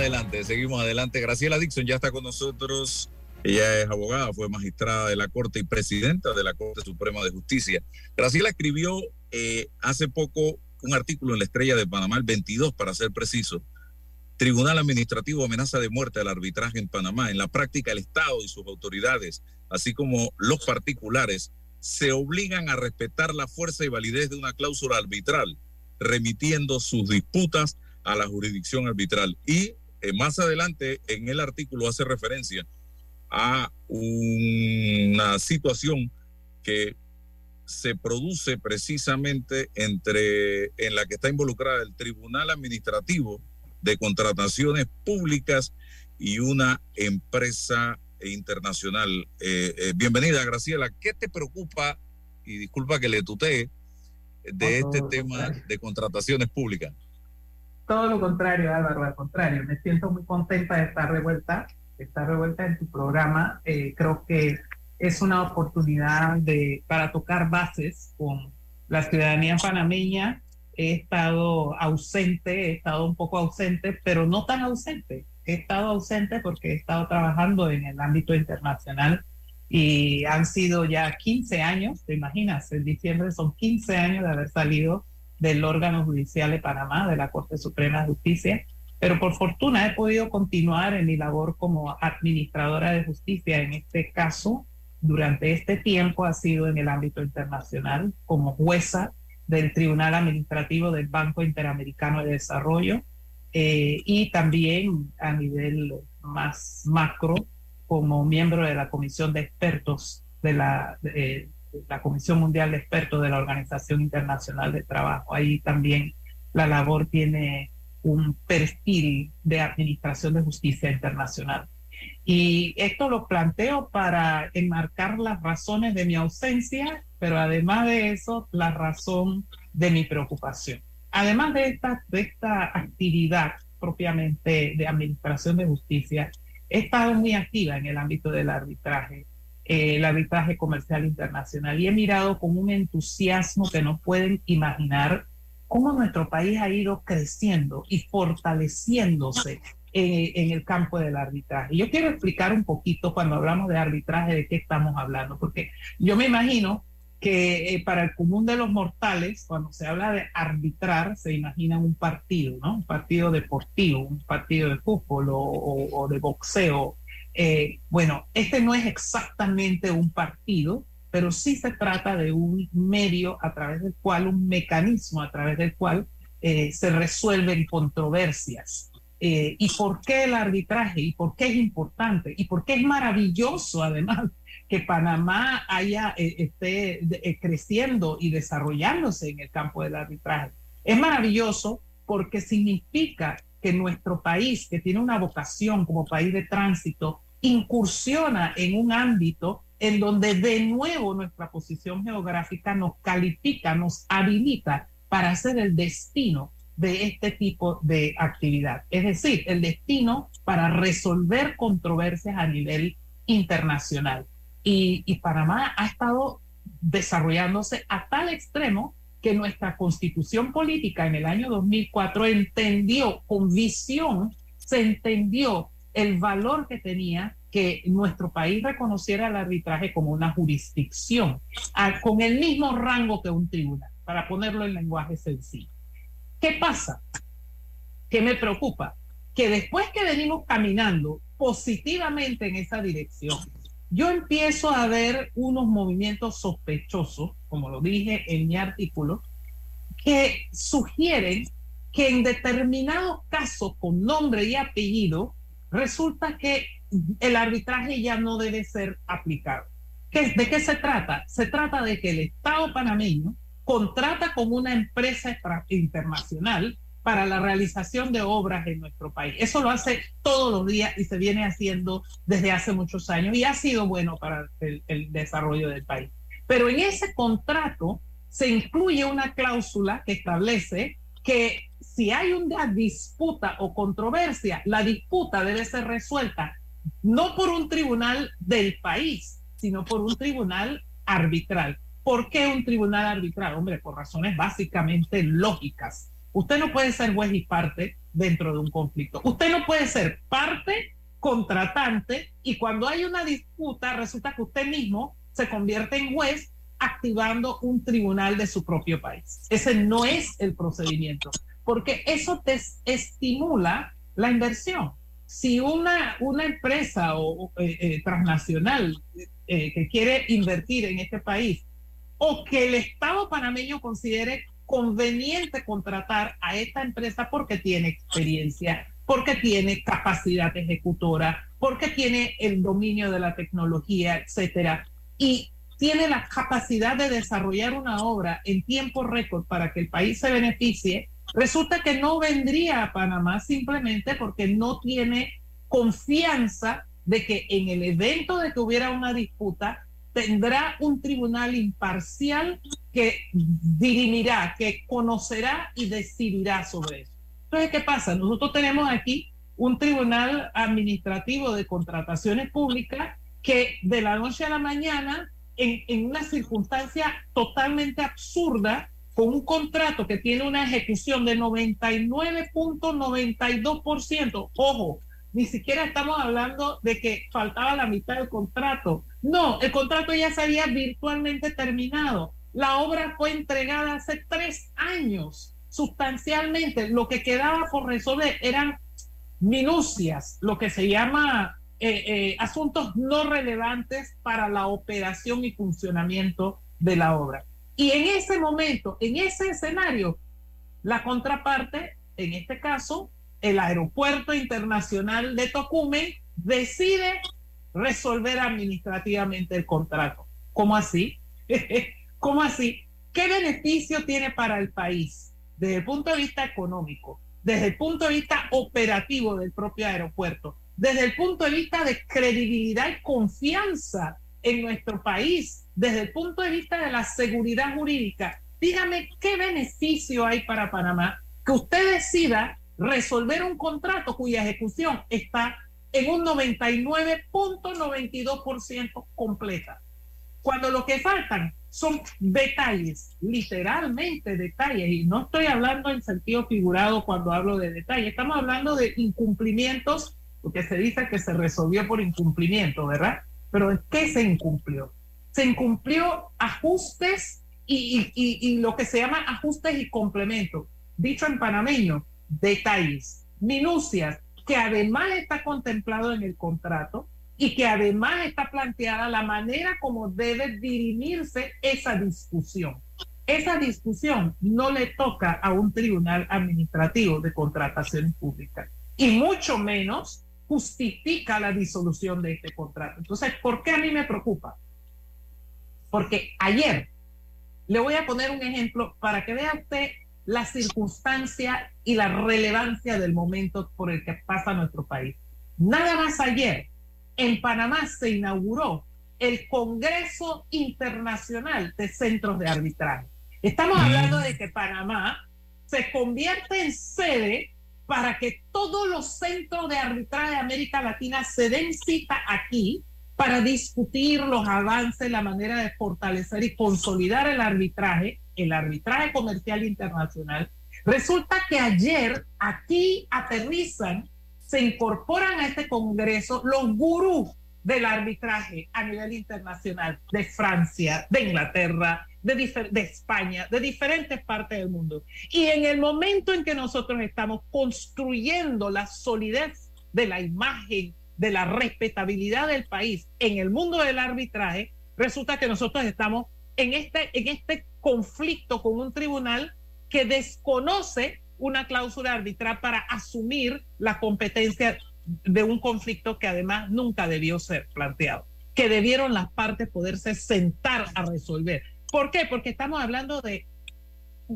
Adelante, seguimos adelante. Graciela Dixon ya está con nosotros. Ella es abogada, fue magistrada de la Corte y presidenta de la Corte Suprema de Justicia. Graciela escribió eh, hace poco un artículo en la Estrella de Panamá, el 22 para ser preciso. Tribunal Administrativo amenaza de muerte al arbitraje en Panamá. En la práctica, el Estado y sus autoridades, así como los particulares, se obligan a respetar la fuerza y validez de una cláusula arbitral, remitiendo sus disputas a la jurisdicción arbitral. Y eh, más adelante en el artículo hace referencia a una situación que se produce precisamente entre en la que está involucrada el Tribunal Administrativo de Contrataciones Públicas y una empresa internacional. Eh, eh, bienvenida, Graciela. ¿Qué te preocupa, y disculpa que le tutee, de este tema de contrataciones públicas? Todo lo contrario, Álvaro, al contrario. Me siento muy contenta de estar de vuelta, de estar de vuelta en tu programa. Eh, creo que es una oportunidad de, para tocar bases con la ciudadanía panameña. He estado ausente, he estado un poco ausente, pero no tan ausente. He estado ausente porque he estado trabajando en el ámbito internacional y han sido ya 15 años, te imaginas, en diciembre son 15 años de haber salido del órgano judicial de Panamá, de la Corte Suprema de Justicia, pero por fortuna he podido continuar en mi labor como administradora de justicia. En este caso, durante este tiempo ha sido en el ámbito internacional como jueza del Tribunal Administrativo del Banco Interamericano de Desarrollo eh, y también a nivel más macro como miembro de la Comisión de Expertos de la, de la Comisión Mundial de Expertos de la Organización Internacional de Trabajo. Ahí también la labor tiene un perfil de administración de justicia internacional. Y esto lo planteo para enmarcar las razones de mi ausencia, pero además de eso, la razón de mi preocupación. Además de esta, de esta actividad propiamente de administración de justicia, he estado muy activa en el ámbito del arbitraje, eh, el arbitraje comercial internacional, y he mirado con un entusiasmo que no pueden imaginar cómo nuestro país ha ido creciendo y fortaleciéndose en, el campo del arbitraje. Yo quiero explicar un poquito cuando hablamos de arbitraje de qué estamos hablando, porque yo me imagino que eh, para el común de los mortales, cuando se habla de arbitrar, se imagina un partido, ¿no? Un partido deportivo, un partido de fútbol o, de boxeo. Eh, bueno, este no es exactamente un partido, pero sí se trata de un medio a través del cual, un mecanismo a través del cual eh, se resuelven controversias. Eh, ¿Y por qué el arbitraje? ¿Y por qué es importante? ¿Y por qué es maravilloso además que Panamá haya, esté creciendo y desarrollándose en el campo del arbitraje? Es maravilloso porque significa que nuestro país, que tiene una vocación como país de tránsito, incursiona en un ámbito en donde de nuevo nuestra posición geográfica nos califica, nos habilita para hacer el destino de este tipo de actividad. Es decir, el destino para resolver controversias a nivel internacional. Y, y Panamá ha estado desarrollándose a tal extremo que nuestra constitución política en el año 2004 entendió con visión, se entendió el valor que tenía que nuestro país reconociera el arbitraje como una jurisdicción, con el mismo rango que un tribunal, para ponerlo en lenguaje sencillo. ¿Qué pasa? ¿Qué me preocupa? Que después que venimos caminando positivamente en esa dirección, yo empiezo a ver unos movimientos sospechosos, como lo dije en mi artículo, que sugieren que en determinados casos con nombre y apellido, resulta que el arbitraje ya no debe ser aplicado. ¿De qué se trata? Se trata de que el Estado panameño contrata con una empresa internacional para la realización de obras en nuestro país. Eso lo hace todos los días y se viene haciendo desde hace muchos años y ha sido bueno para el, el desarrollo del país. Pero en ese contrato se incluye una cláusula que establece que si hay una disputa o controversia, la disputa debe ser resuelta no por un tribunal del país, sino por un tribunal arbitral. ¿Por qué un tribunal arbitral? Hombre, por razones básicamente lógicas. Usted no puede ser juez y parte dentro de un conflicto. Usted no puede ser parte, contratante, y cuando hay una disputa, resulta que usted mismo se convierte en juez activando un tribunal de su propio país. Ese no es el procedimiento, porque eso te estimula la inversión si una, una empresa o, eh, eh, transnacional eh, que quiere invertir en este país o que el Estado panameño considere conveniente contratar a esta empresa porque tiene experiencia, porque tiene capacidad ejecutora, porque tiene el dominio de la tecnología, etcétera, y tiene la capacidad de desarrollar una obra en tiempo récord para que el país se beneficie, resulta que no vendría a Panamá simplemente porque no tiene confianza de que en el evento de que hubiera una disputa, tendrá un tribunal imparcial que dirimirá, que conocerá y decidirá sobre eso. Entonces, ¿qué pasa? Nosotros tenemos aquí un tribunal administrativo de contrataciones públicas que de la noche a la mañana, en, una circunstancia totalmente absurda, con un contrato que tiene una ejecución de 99.92%, ojo, ni siquiera estamos hablando de que faltaba la mitad del contrato. No, el contrato ya se había virtualmente terminado. La obra fue entregada hace tres años. Sustancialmente, lo que quedaba por resolver eran minucias, lo que se llama eh, eh, asuntos no relevantes para la operación y funcionamiento de la obra. Y en ese momento, en ese escenario, la contraparte, en este caso, el Aeropuerto Internacional de Tocumen, decide resolver administrativamente el contrato. ¿Cómo así? <laughs> ¿Cómo así? ¿Qué beneficio tiene para el país desde el punto de vista económico, desde el punto de vista operativo del propio aeropuerto, desde el punto de vista de credibilidad y confianza en nuestro país, desde el punto de vista de la seguridad jurídica? Dígame qué beneficio hay para Panamá que usted decida resolver un contrato cuya ejecución está en un 99.92% completa. Cuando lo que faltan son detalles, literalmente detalles, y no estoy hablando en sentido figurado cuando hablo de detalles, estamos hablando de incumplimientos, porque se dice que se resolvió por incumplimiento, ¿verdad? Pero ¿qué se incumplió? Se incumplió ajustes y, y, y, lo que se llama ajustes y complementos. Dicho en panameño, detalles, minucias, que además está contemplado en el contrato y que además está planteada la manera como debe dirimirse esa discusión. Esa discusión no le toca a un tribunal administrativo de contrataciones públicas y mucho menos justifica la disolución de este contrato. Entonces, ¿por qué a mí me preocupa? Porque ayer, le voy a poner un ejemplo para que vea usted la circunstancia y la relevancia del momento por el que pasa nuestro país. Nada más ayer, en Panamá se inauguró el Congreso Internacional de Centros de Arbitraje. Estamos mm. hablando de que Panamá se convierte en sede para que todos los centros de arbitraje de América Latina se den cita aquí para discutir los avances, la manera de fortalecer y consolidar el arbitraje el arbitraje comercial internacional, resulta que ayer aquí aterrizan, se incorporan a este Congreso los gurús del arbitraje a nivel internacional de Francia, de Inglaterra, de, de, España, de diferentes partes del mundo. Y en el momento en que nosotros estamos construyendo la solidez de la imagen, de la respetabilidad del país en el mundo del arbitraje, resulta que nosotros estamos en este, en este conflicto con un tribunal que desconoce una cláusula arbitral para asumir la competencia de un conflicto que además nunca debió ser planteado, que debieron las partes poderse sentar a resolver. ¿Por qué? Porque estamos hablando de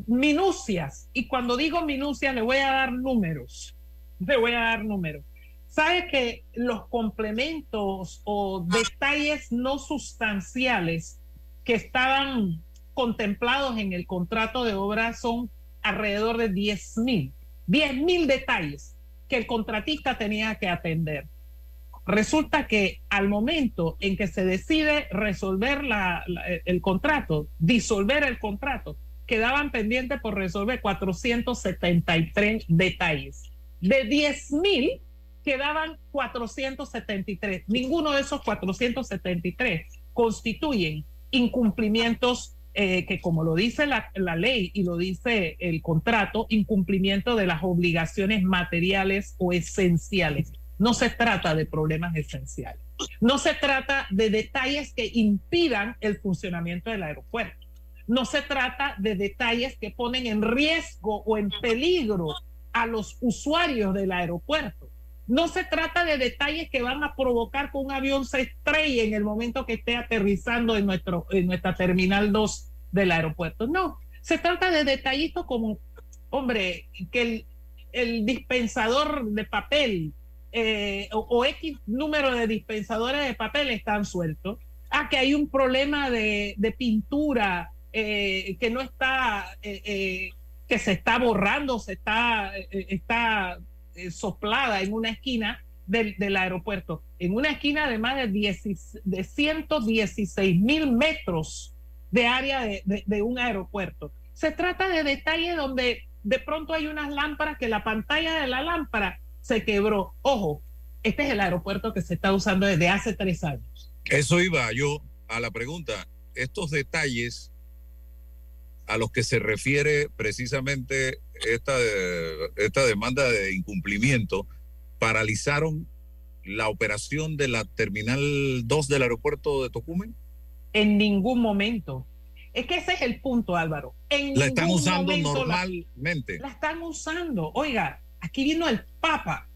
minucias y cuando digo minucias le voy a dar números, le voy a dar números. ¿Sabe que los complementos o detalles no sustanciales que estaban contemplados en el contrato de obra son alrededor de 10 mil, 10 mil detalles que el contratista tenía que atender. Resulta que al momento en que se decide resolver el contrato, disolver el contrato, quedaban pendientes por resolver 473 detalles. De 10 mil quedaban 473. Ninguno de esos 473 constituyen incumplimientos eh, que como lo dice la, la, ley y lo dice el contrato, incumplimiento de las obligaciones materiales o esenciales. No se trata de problemas esenciales. No se trata de detalles que impidan el funcionamiento del aeropuerto. No se trata de detalles que ponen en riesgo o en peligro a los usuarios del aeropuerto. No se trata de detalles que van a provocar que un avión se estrelle en el momento que esté aterrizando en, nuestro, en nuestra terminal 2 del aeropuerto. No, se trata de detallitos como, hombre, que el, dispensador de papel eh, o, X número de dispensadores de papel están sueltos. Ah, que hay un problema de, pintura eh, que no está, eh, que se está borrando, se está, está eh, soplada en una esquina del, del aeropuerto, en una esquina de más de, 10 de 116 mil metros de área de, de- de un aeropuerto. Se trata de detalles donde de pronto hay unas lámparas que la pantalla de la lámpara se quebró. Ojo, este es el aeropuerto que se está usando desde hace tres años. Eso iba yo a la pregunta. Estos detalles a los que se refiere precisamente esta, esta demanda de incumplimiento paralizaron la operación de la terminal 2 del aeropuerto de Tocumen. En ningún momento. Es que ese es el punto, Álvaro. En La están usando momento la- normalmente. la están usando. Oiga, aquí vino el Papa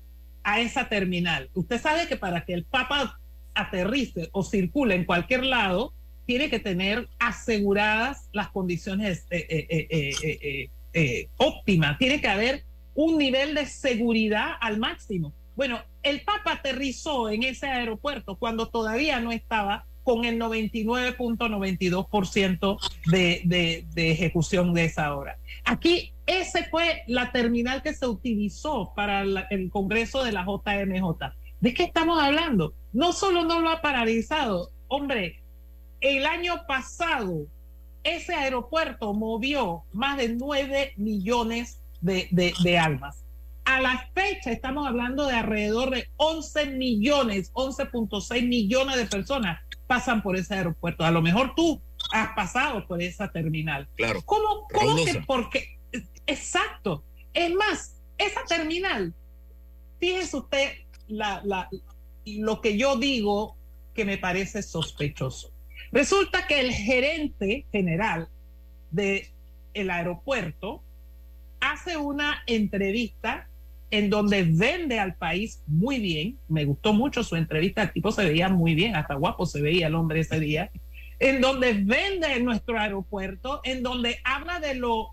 a esa terminal. Usted sabe que para que el Papa aterrice o circule en cualquier lado, tiene que tener aseguradas las condiciones eh, eh, eh, eh, eh, eh, eh, óptimas. Tiene que haber un nivel de seguridad al máximo. Bueno, el Papa aterrizó en ese aeropuerto cuando todavía no estaba con el 99.92% de, de, de ejecución de esa hora. Aquí, ese fue la terminal que se utilizó para la- el Congreso de la JMJ. ¿De qué estamos hablando? No solo no lo ha paralizado, hombre, el año pasado ese aeropuerto movió más de 9 millones de, de- de almas. A la fecha estamos hablando de alrededor de 11 millones, 11.6 millones de personas pasan por ese aeropuerto. A lo mejor tú has pasado por esa terminal. Claro. ¿Cómo, cómo que porque exacto? Es más, esa terminal, fíjese usted la, la, lo que yo digo que me parece sospechoso. Resulta que el gerente general del el aeropuerto hace una entrevista en donde vende al país muy bien. Me gustó mucho su entrevista, el tipo se veía muy bien, hasta guapo se veía el hombre ese día. En donde vende nuestro aeropuerto, en donde habla de lo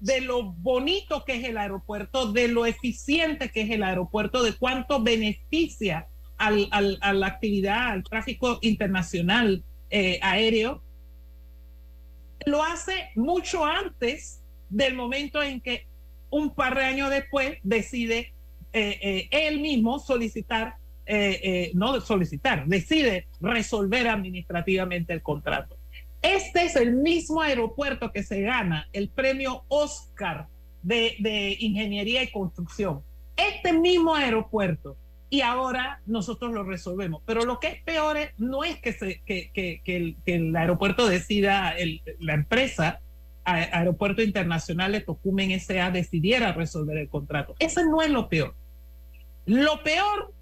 de lo bonito que es el aeropuerto, de lo eficiente que es el aeropuerto, de cuánto beneficia al, al- a la actividad, al tráfico internacional eh, aéreo, lo hace mucho antes del momento en que un par de años después decide eh, eh, él mismo solicitar, no solicitar, decide resolver administrativamente el contrato. Este es el mismo aeropuerto que se gana el premio Oscar de Ingeniería y Construcción. Este mismo aeropuerto. Y ahora nosotros lo resolvemos. Pero lo que es peor no es que, se, que, que- que el, aeropuerto decida, la empresa a- Aeropuerto Internacional de Tocumen S.A. decidiera resolver el contrato. Eso no es lo peor. Lo peor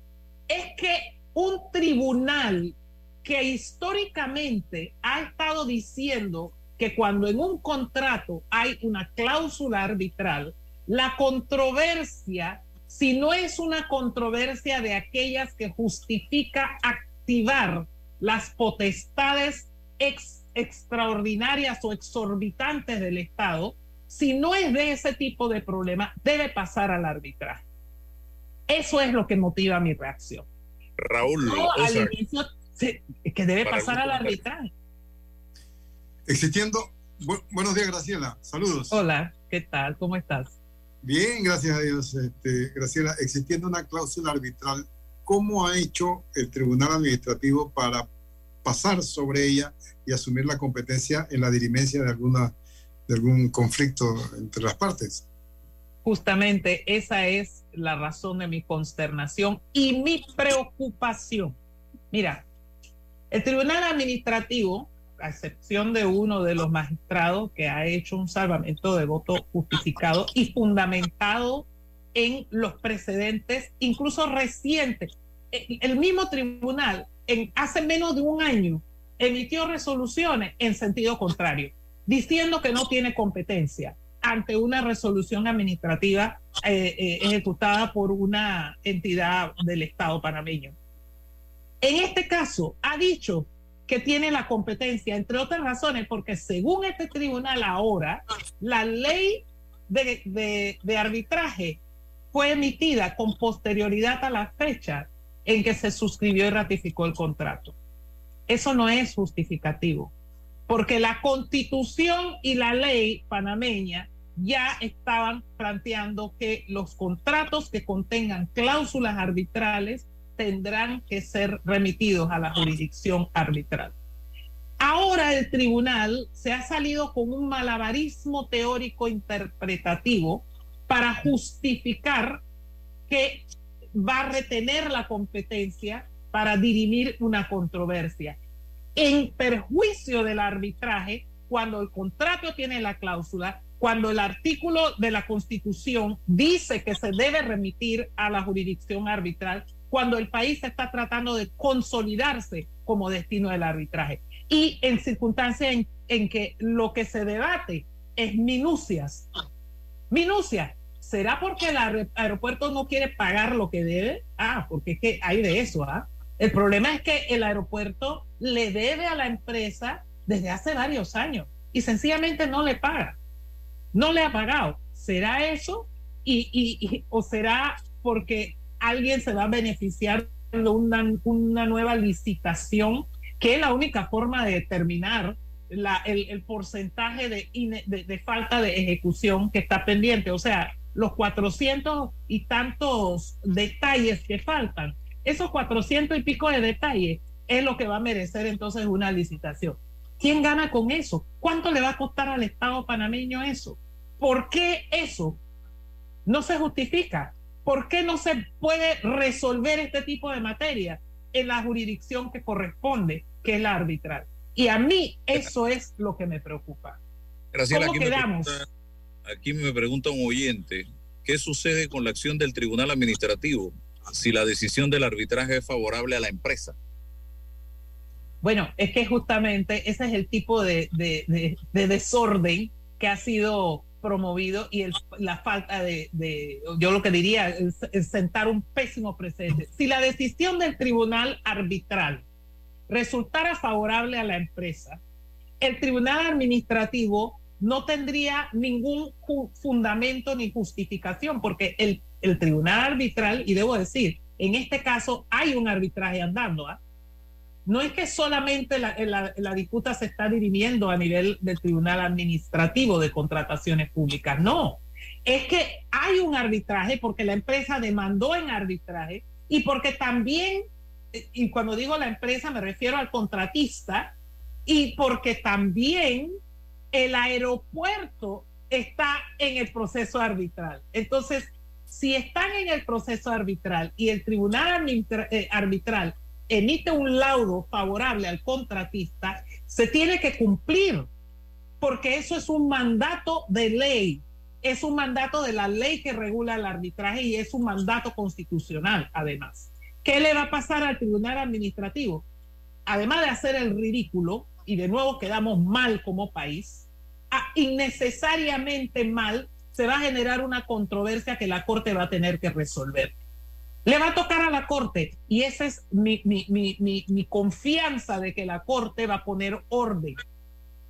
es que un tribunal que históricamente ha estado diciendo que cuando en un contrato hay una cláusula arbitral, la controversia, si no es una controversia de aquellas que justifica activar las potestades ex- extraordinarias o exorbitantes del Estado, si no es de ese tipo de problema, debe pasar al arbitraje. Eso es lo que motiva mi reacción. Raúl, No, al inicio, que debe pasar al arbitraje. Existiendo. bu- buenos días, Graciela. Saludos. Hola, ¿qué tal? ¿Cómo estás? Bien, gracias a Dios, este, Graciela. Existiendo una cláusula arbitral, ¿cómo ha hecho el Tribunal Administrativo para pasar sobre ella y asumir la competencia en la dirimencia de, alguna, de algún conflicto entre las partes? Justamente esa es la razón de mi consternación y mi preocupación. Mira, el Tribunal Administrativo, a excepción de uno de los magistrados que ha hecho un salvamento de voto justificado y fundamentado en los precedentes, incluso recientes, el mismo tribunal en, hace menos de un año emitió resoluciones en sentido contrario, diciendo que no tiene competencia ante una resolución administrativa eh, eh, ejecutada por una entidad del Estado panameño. En este caso, ha dicho que tiene la competencia, entre otras razones, porque según este tribunal ahora, la ley de, de arbitraje fue emitida con posterioridad a la fecha en que se suscribió y ratificó el contrato. Eso no es justificativo, porque la constitución y la ley panameña ya estaban planteando que los contratos que contengan cláusulas arbitrales tendrán que ser remitidos a la jurisdicción arbitral. Ahora el tribunal se ha salido con un malabarismo teórico interpretativo para justificar que va a retener la competencia para dirimir una controversia en perjuicio del arbitraje cuando el contrato tiene la cláusula, cuando el artículo de la Constitución dice que se debe remitir a la jurisdicción arbitral, cuando el país está tratando de consolidarse como destino del arbitraje. Y en circunstancias en, en que lo que se debate es minucias. Minucias. ¿Será porque el aeropuerto no quiere pagar lo que debe? Ah, porque es que hay de eso, ¿ah? El problema es que el aeropuerto le debe a la empresa desde hace varios años y sencillamente no le paga. No le ha pagado. ¿Será eso? Y, y, o será porque alguien se va a beneficiar de una, nueva licitación, que es la única forma de determinar el, porcentaje de, de, de, falta de ejecución que está pendiente. O sea, los 400 y tantos detalles que faltan, esos 400 y pico de detalles es lo que va a merecer entonces una licitación. ¿Quién gana con eso? ¿Cuánto le va a costar al Estado panameño eso? ¿Por qué eso no se justifica? ¿Por qué no se puede resolver este tipo de materia en la jurisdicción que corresponde, que es la arbitral? Y a mí eso es lo que me preocupa. Gracias. ¿Cómo quedamos? aquí me pregunta un oyente, ¿qué sucede con la acción del Tribunal Administrativo si la decisión del arbitraje es favorable a la empresa? Bueno, es que justamente ese es el tipo de, de, de, desorden que ha sido promovido y el, la falta de, yo lo que diría, es, sentar un pésimo precedente. Si la decisión del tribunal arbitral resultara favorable a la empresa, el tribunal administrativo no tendría ningún fundamento ni justificación, porque el, el, tribunal arbitral, y debo decir, en este caso hay un arbitraje andando, ¿ah? No es que solamente la, la, la, disputa se está dirimiendo a nivel del tribunal administrativo de contrataciones públicas, no, es que hay un arbitraje porque la empresa demandó en arbitraje y porque también, y cuando digo la empresa me refiero al contratista, y porque también el aeropuerto está en el proceso arbitral. Entonces, si están en el proceso arbitral y el tribunal eh, arbitral emite un laudo favorable al contratista, se tiene que cumplir, porque eso es un mandato de ley, es un mandato de la ley que regula el arbitraje y es un mandato constitucional, además. ¿Qué le va a pasar al tribunal administrativo? Además de hacer el ridículo, y de nuevo quedamos mal como país, innecesariamente mal, se va a generar una controversia que la Corte va a tener que resolver. Le va a tocar a la Corte y esa es mi, confianza de que la Corte va a poner orden.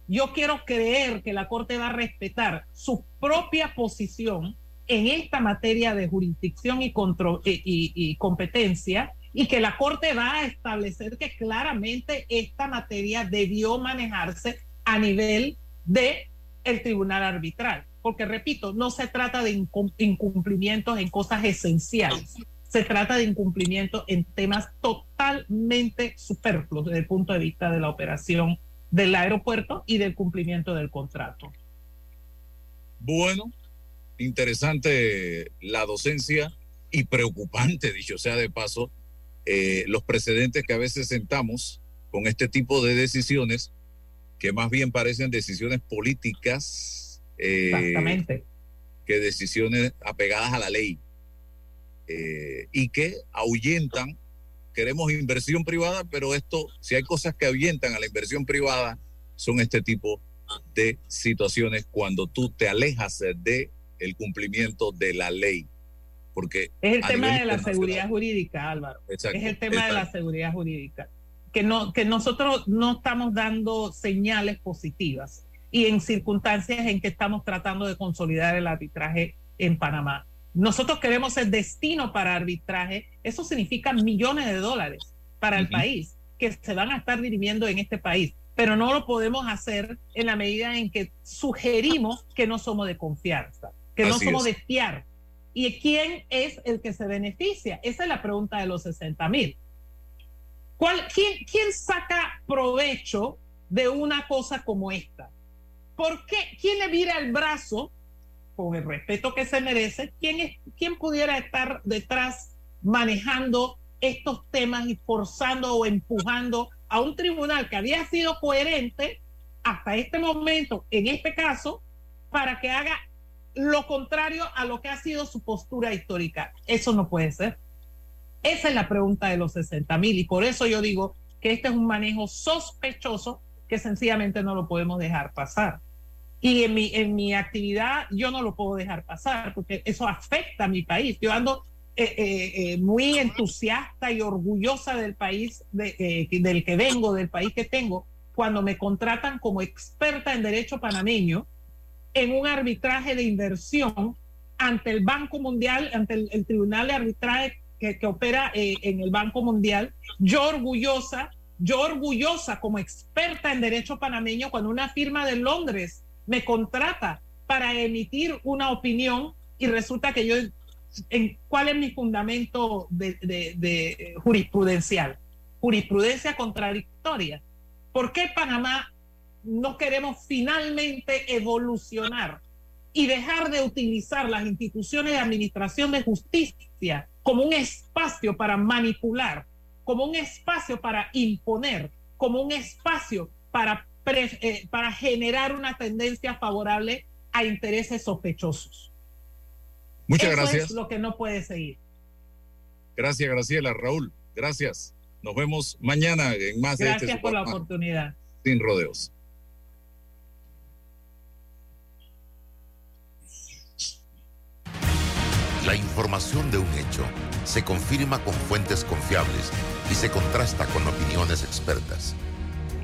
Yo quiero creer que la Corte va a respetar su propia posición en esta materia de jurisdicción y competencia y que la Corte va a establecer que claramente esta materia debió manejarse a nivel de el tribunal arbitral. Porque, repito, no se trata de incumplimientos en cosas esenciales, se trata de incumplimiento en temas totalmente superfluos desde el punto de vista de la operación del aeropuerto y del cumplimiento del contrato. Bueno, interesante la docencia y preocupante, dicho sea de paso, eh, los precedentes que a veces sentamos con este tipo de decisiones que más bien parecen decisiones políticas eh, que decisiones apegadas a la ley eh, y que ahuyentan. Queremos inversión privada, pero esto, si hay cosas que ahuyentan a la inversión privada, son este tipo de situaciones cuando tú te alejas de el cumplimiento de la ley. Porque Es el tema de la seguridad jurídica, Álvaro. Exacto, es el tema de la exacto. seguridad jurídica. Que, no, que nosotros no estamos dando señales positivas y en circunstancias en que estamos tratando de consolidar el arbitraje en Panamá. Nosotros queremos ser destino para arbitraje. Eso significa millones de dólares para el país que se van a estar dirimiendo en este país. Pero no lo podemos hacer en la medida en que sugerimos que no somos de confianza, que no somos es. de fiar. ¿Y quién es el que se beneficia? Esa es la pregunta de los 60 mil. ¿Cuál, quién, ¿Quién saca provecho de una cosa como esta? ¿Por qué? ¿Quién le vira el brazo con el respeto que se merece? ¿Quién, es, quién pudiera estar detrás manejando estos temas y forzando o empujando a un tribunal que había sido coherente hasta este momento, en este caso, para que haga lo contrario a lo que ha sido su postura histórica? Eso no puede ser. Esa es la pregunta de los 60 mil y por eso yo digo que este es un manejo sospechoso que sencillamente no lo podemos dejar pasar. Y en mi, en mi actividad yo no lo puedo dejar pasar porque eso afecta a mi país. Yo ando eh, eh, eh, muy entusiasta y orgullosa del país de- eh, del que vengo, del país que tengo, cuando me contratan como experta en derecho panameño en un arbitraje de inversión ante el Banco Mundial, ante el, el Tribunal de Arbitraje que, que opera eh, en el Banco Mundial. Yo orgullosa, yo orgullosa como experta en derecho panameño cuando una firma de Londres me contrata para emitir una opinión y resulta que yo, en, ¿cuál es mi fundamento de, de jurisprudencial? Jurisprudencia contradictoria. ¿Por qué Panamá no queremos finalmente evolucionar y dejar de utilizar las instituciones de administración de justicia como un espacio para manipular, como un espacio para imponer, como un espacio para, pre- eh, para generar una tendencia favorable a intereses sospechosos. Muchas Eso gracias. es lo que no puede seguir. Gracias, Graciela. Raúl, gracias. Nos vemos mañana en más de este Gracias por la oportunidad. Sin rodeos. La información de un hecho se confirma con fuentes confiables y se contrasta con opiniones expertas.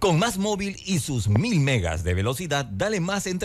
Con más móvil y sus mil megas de velocidad, dale más entre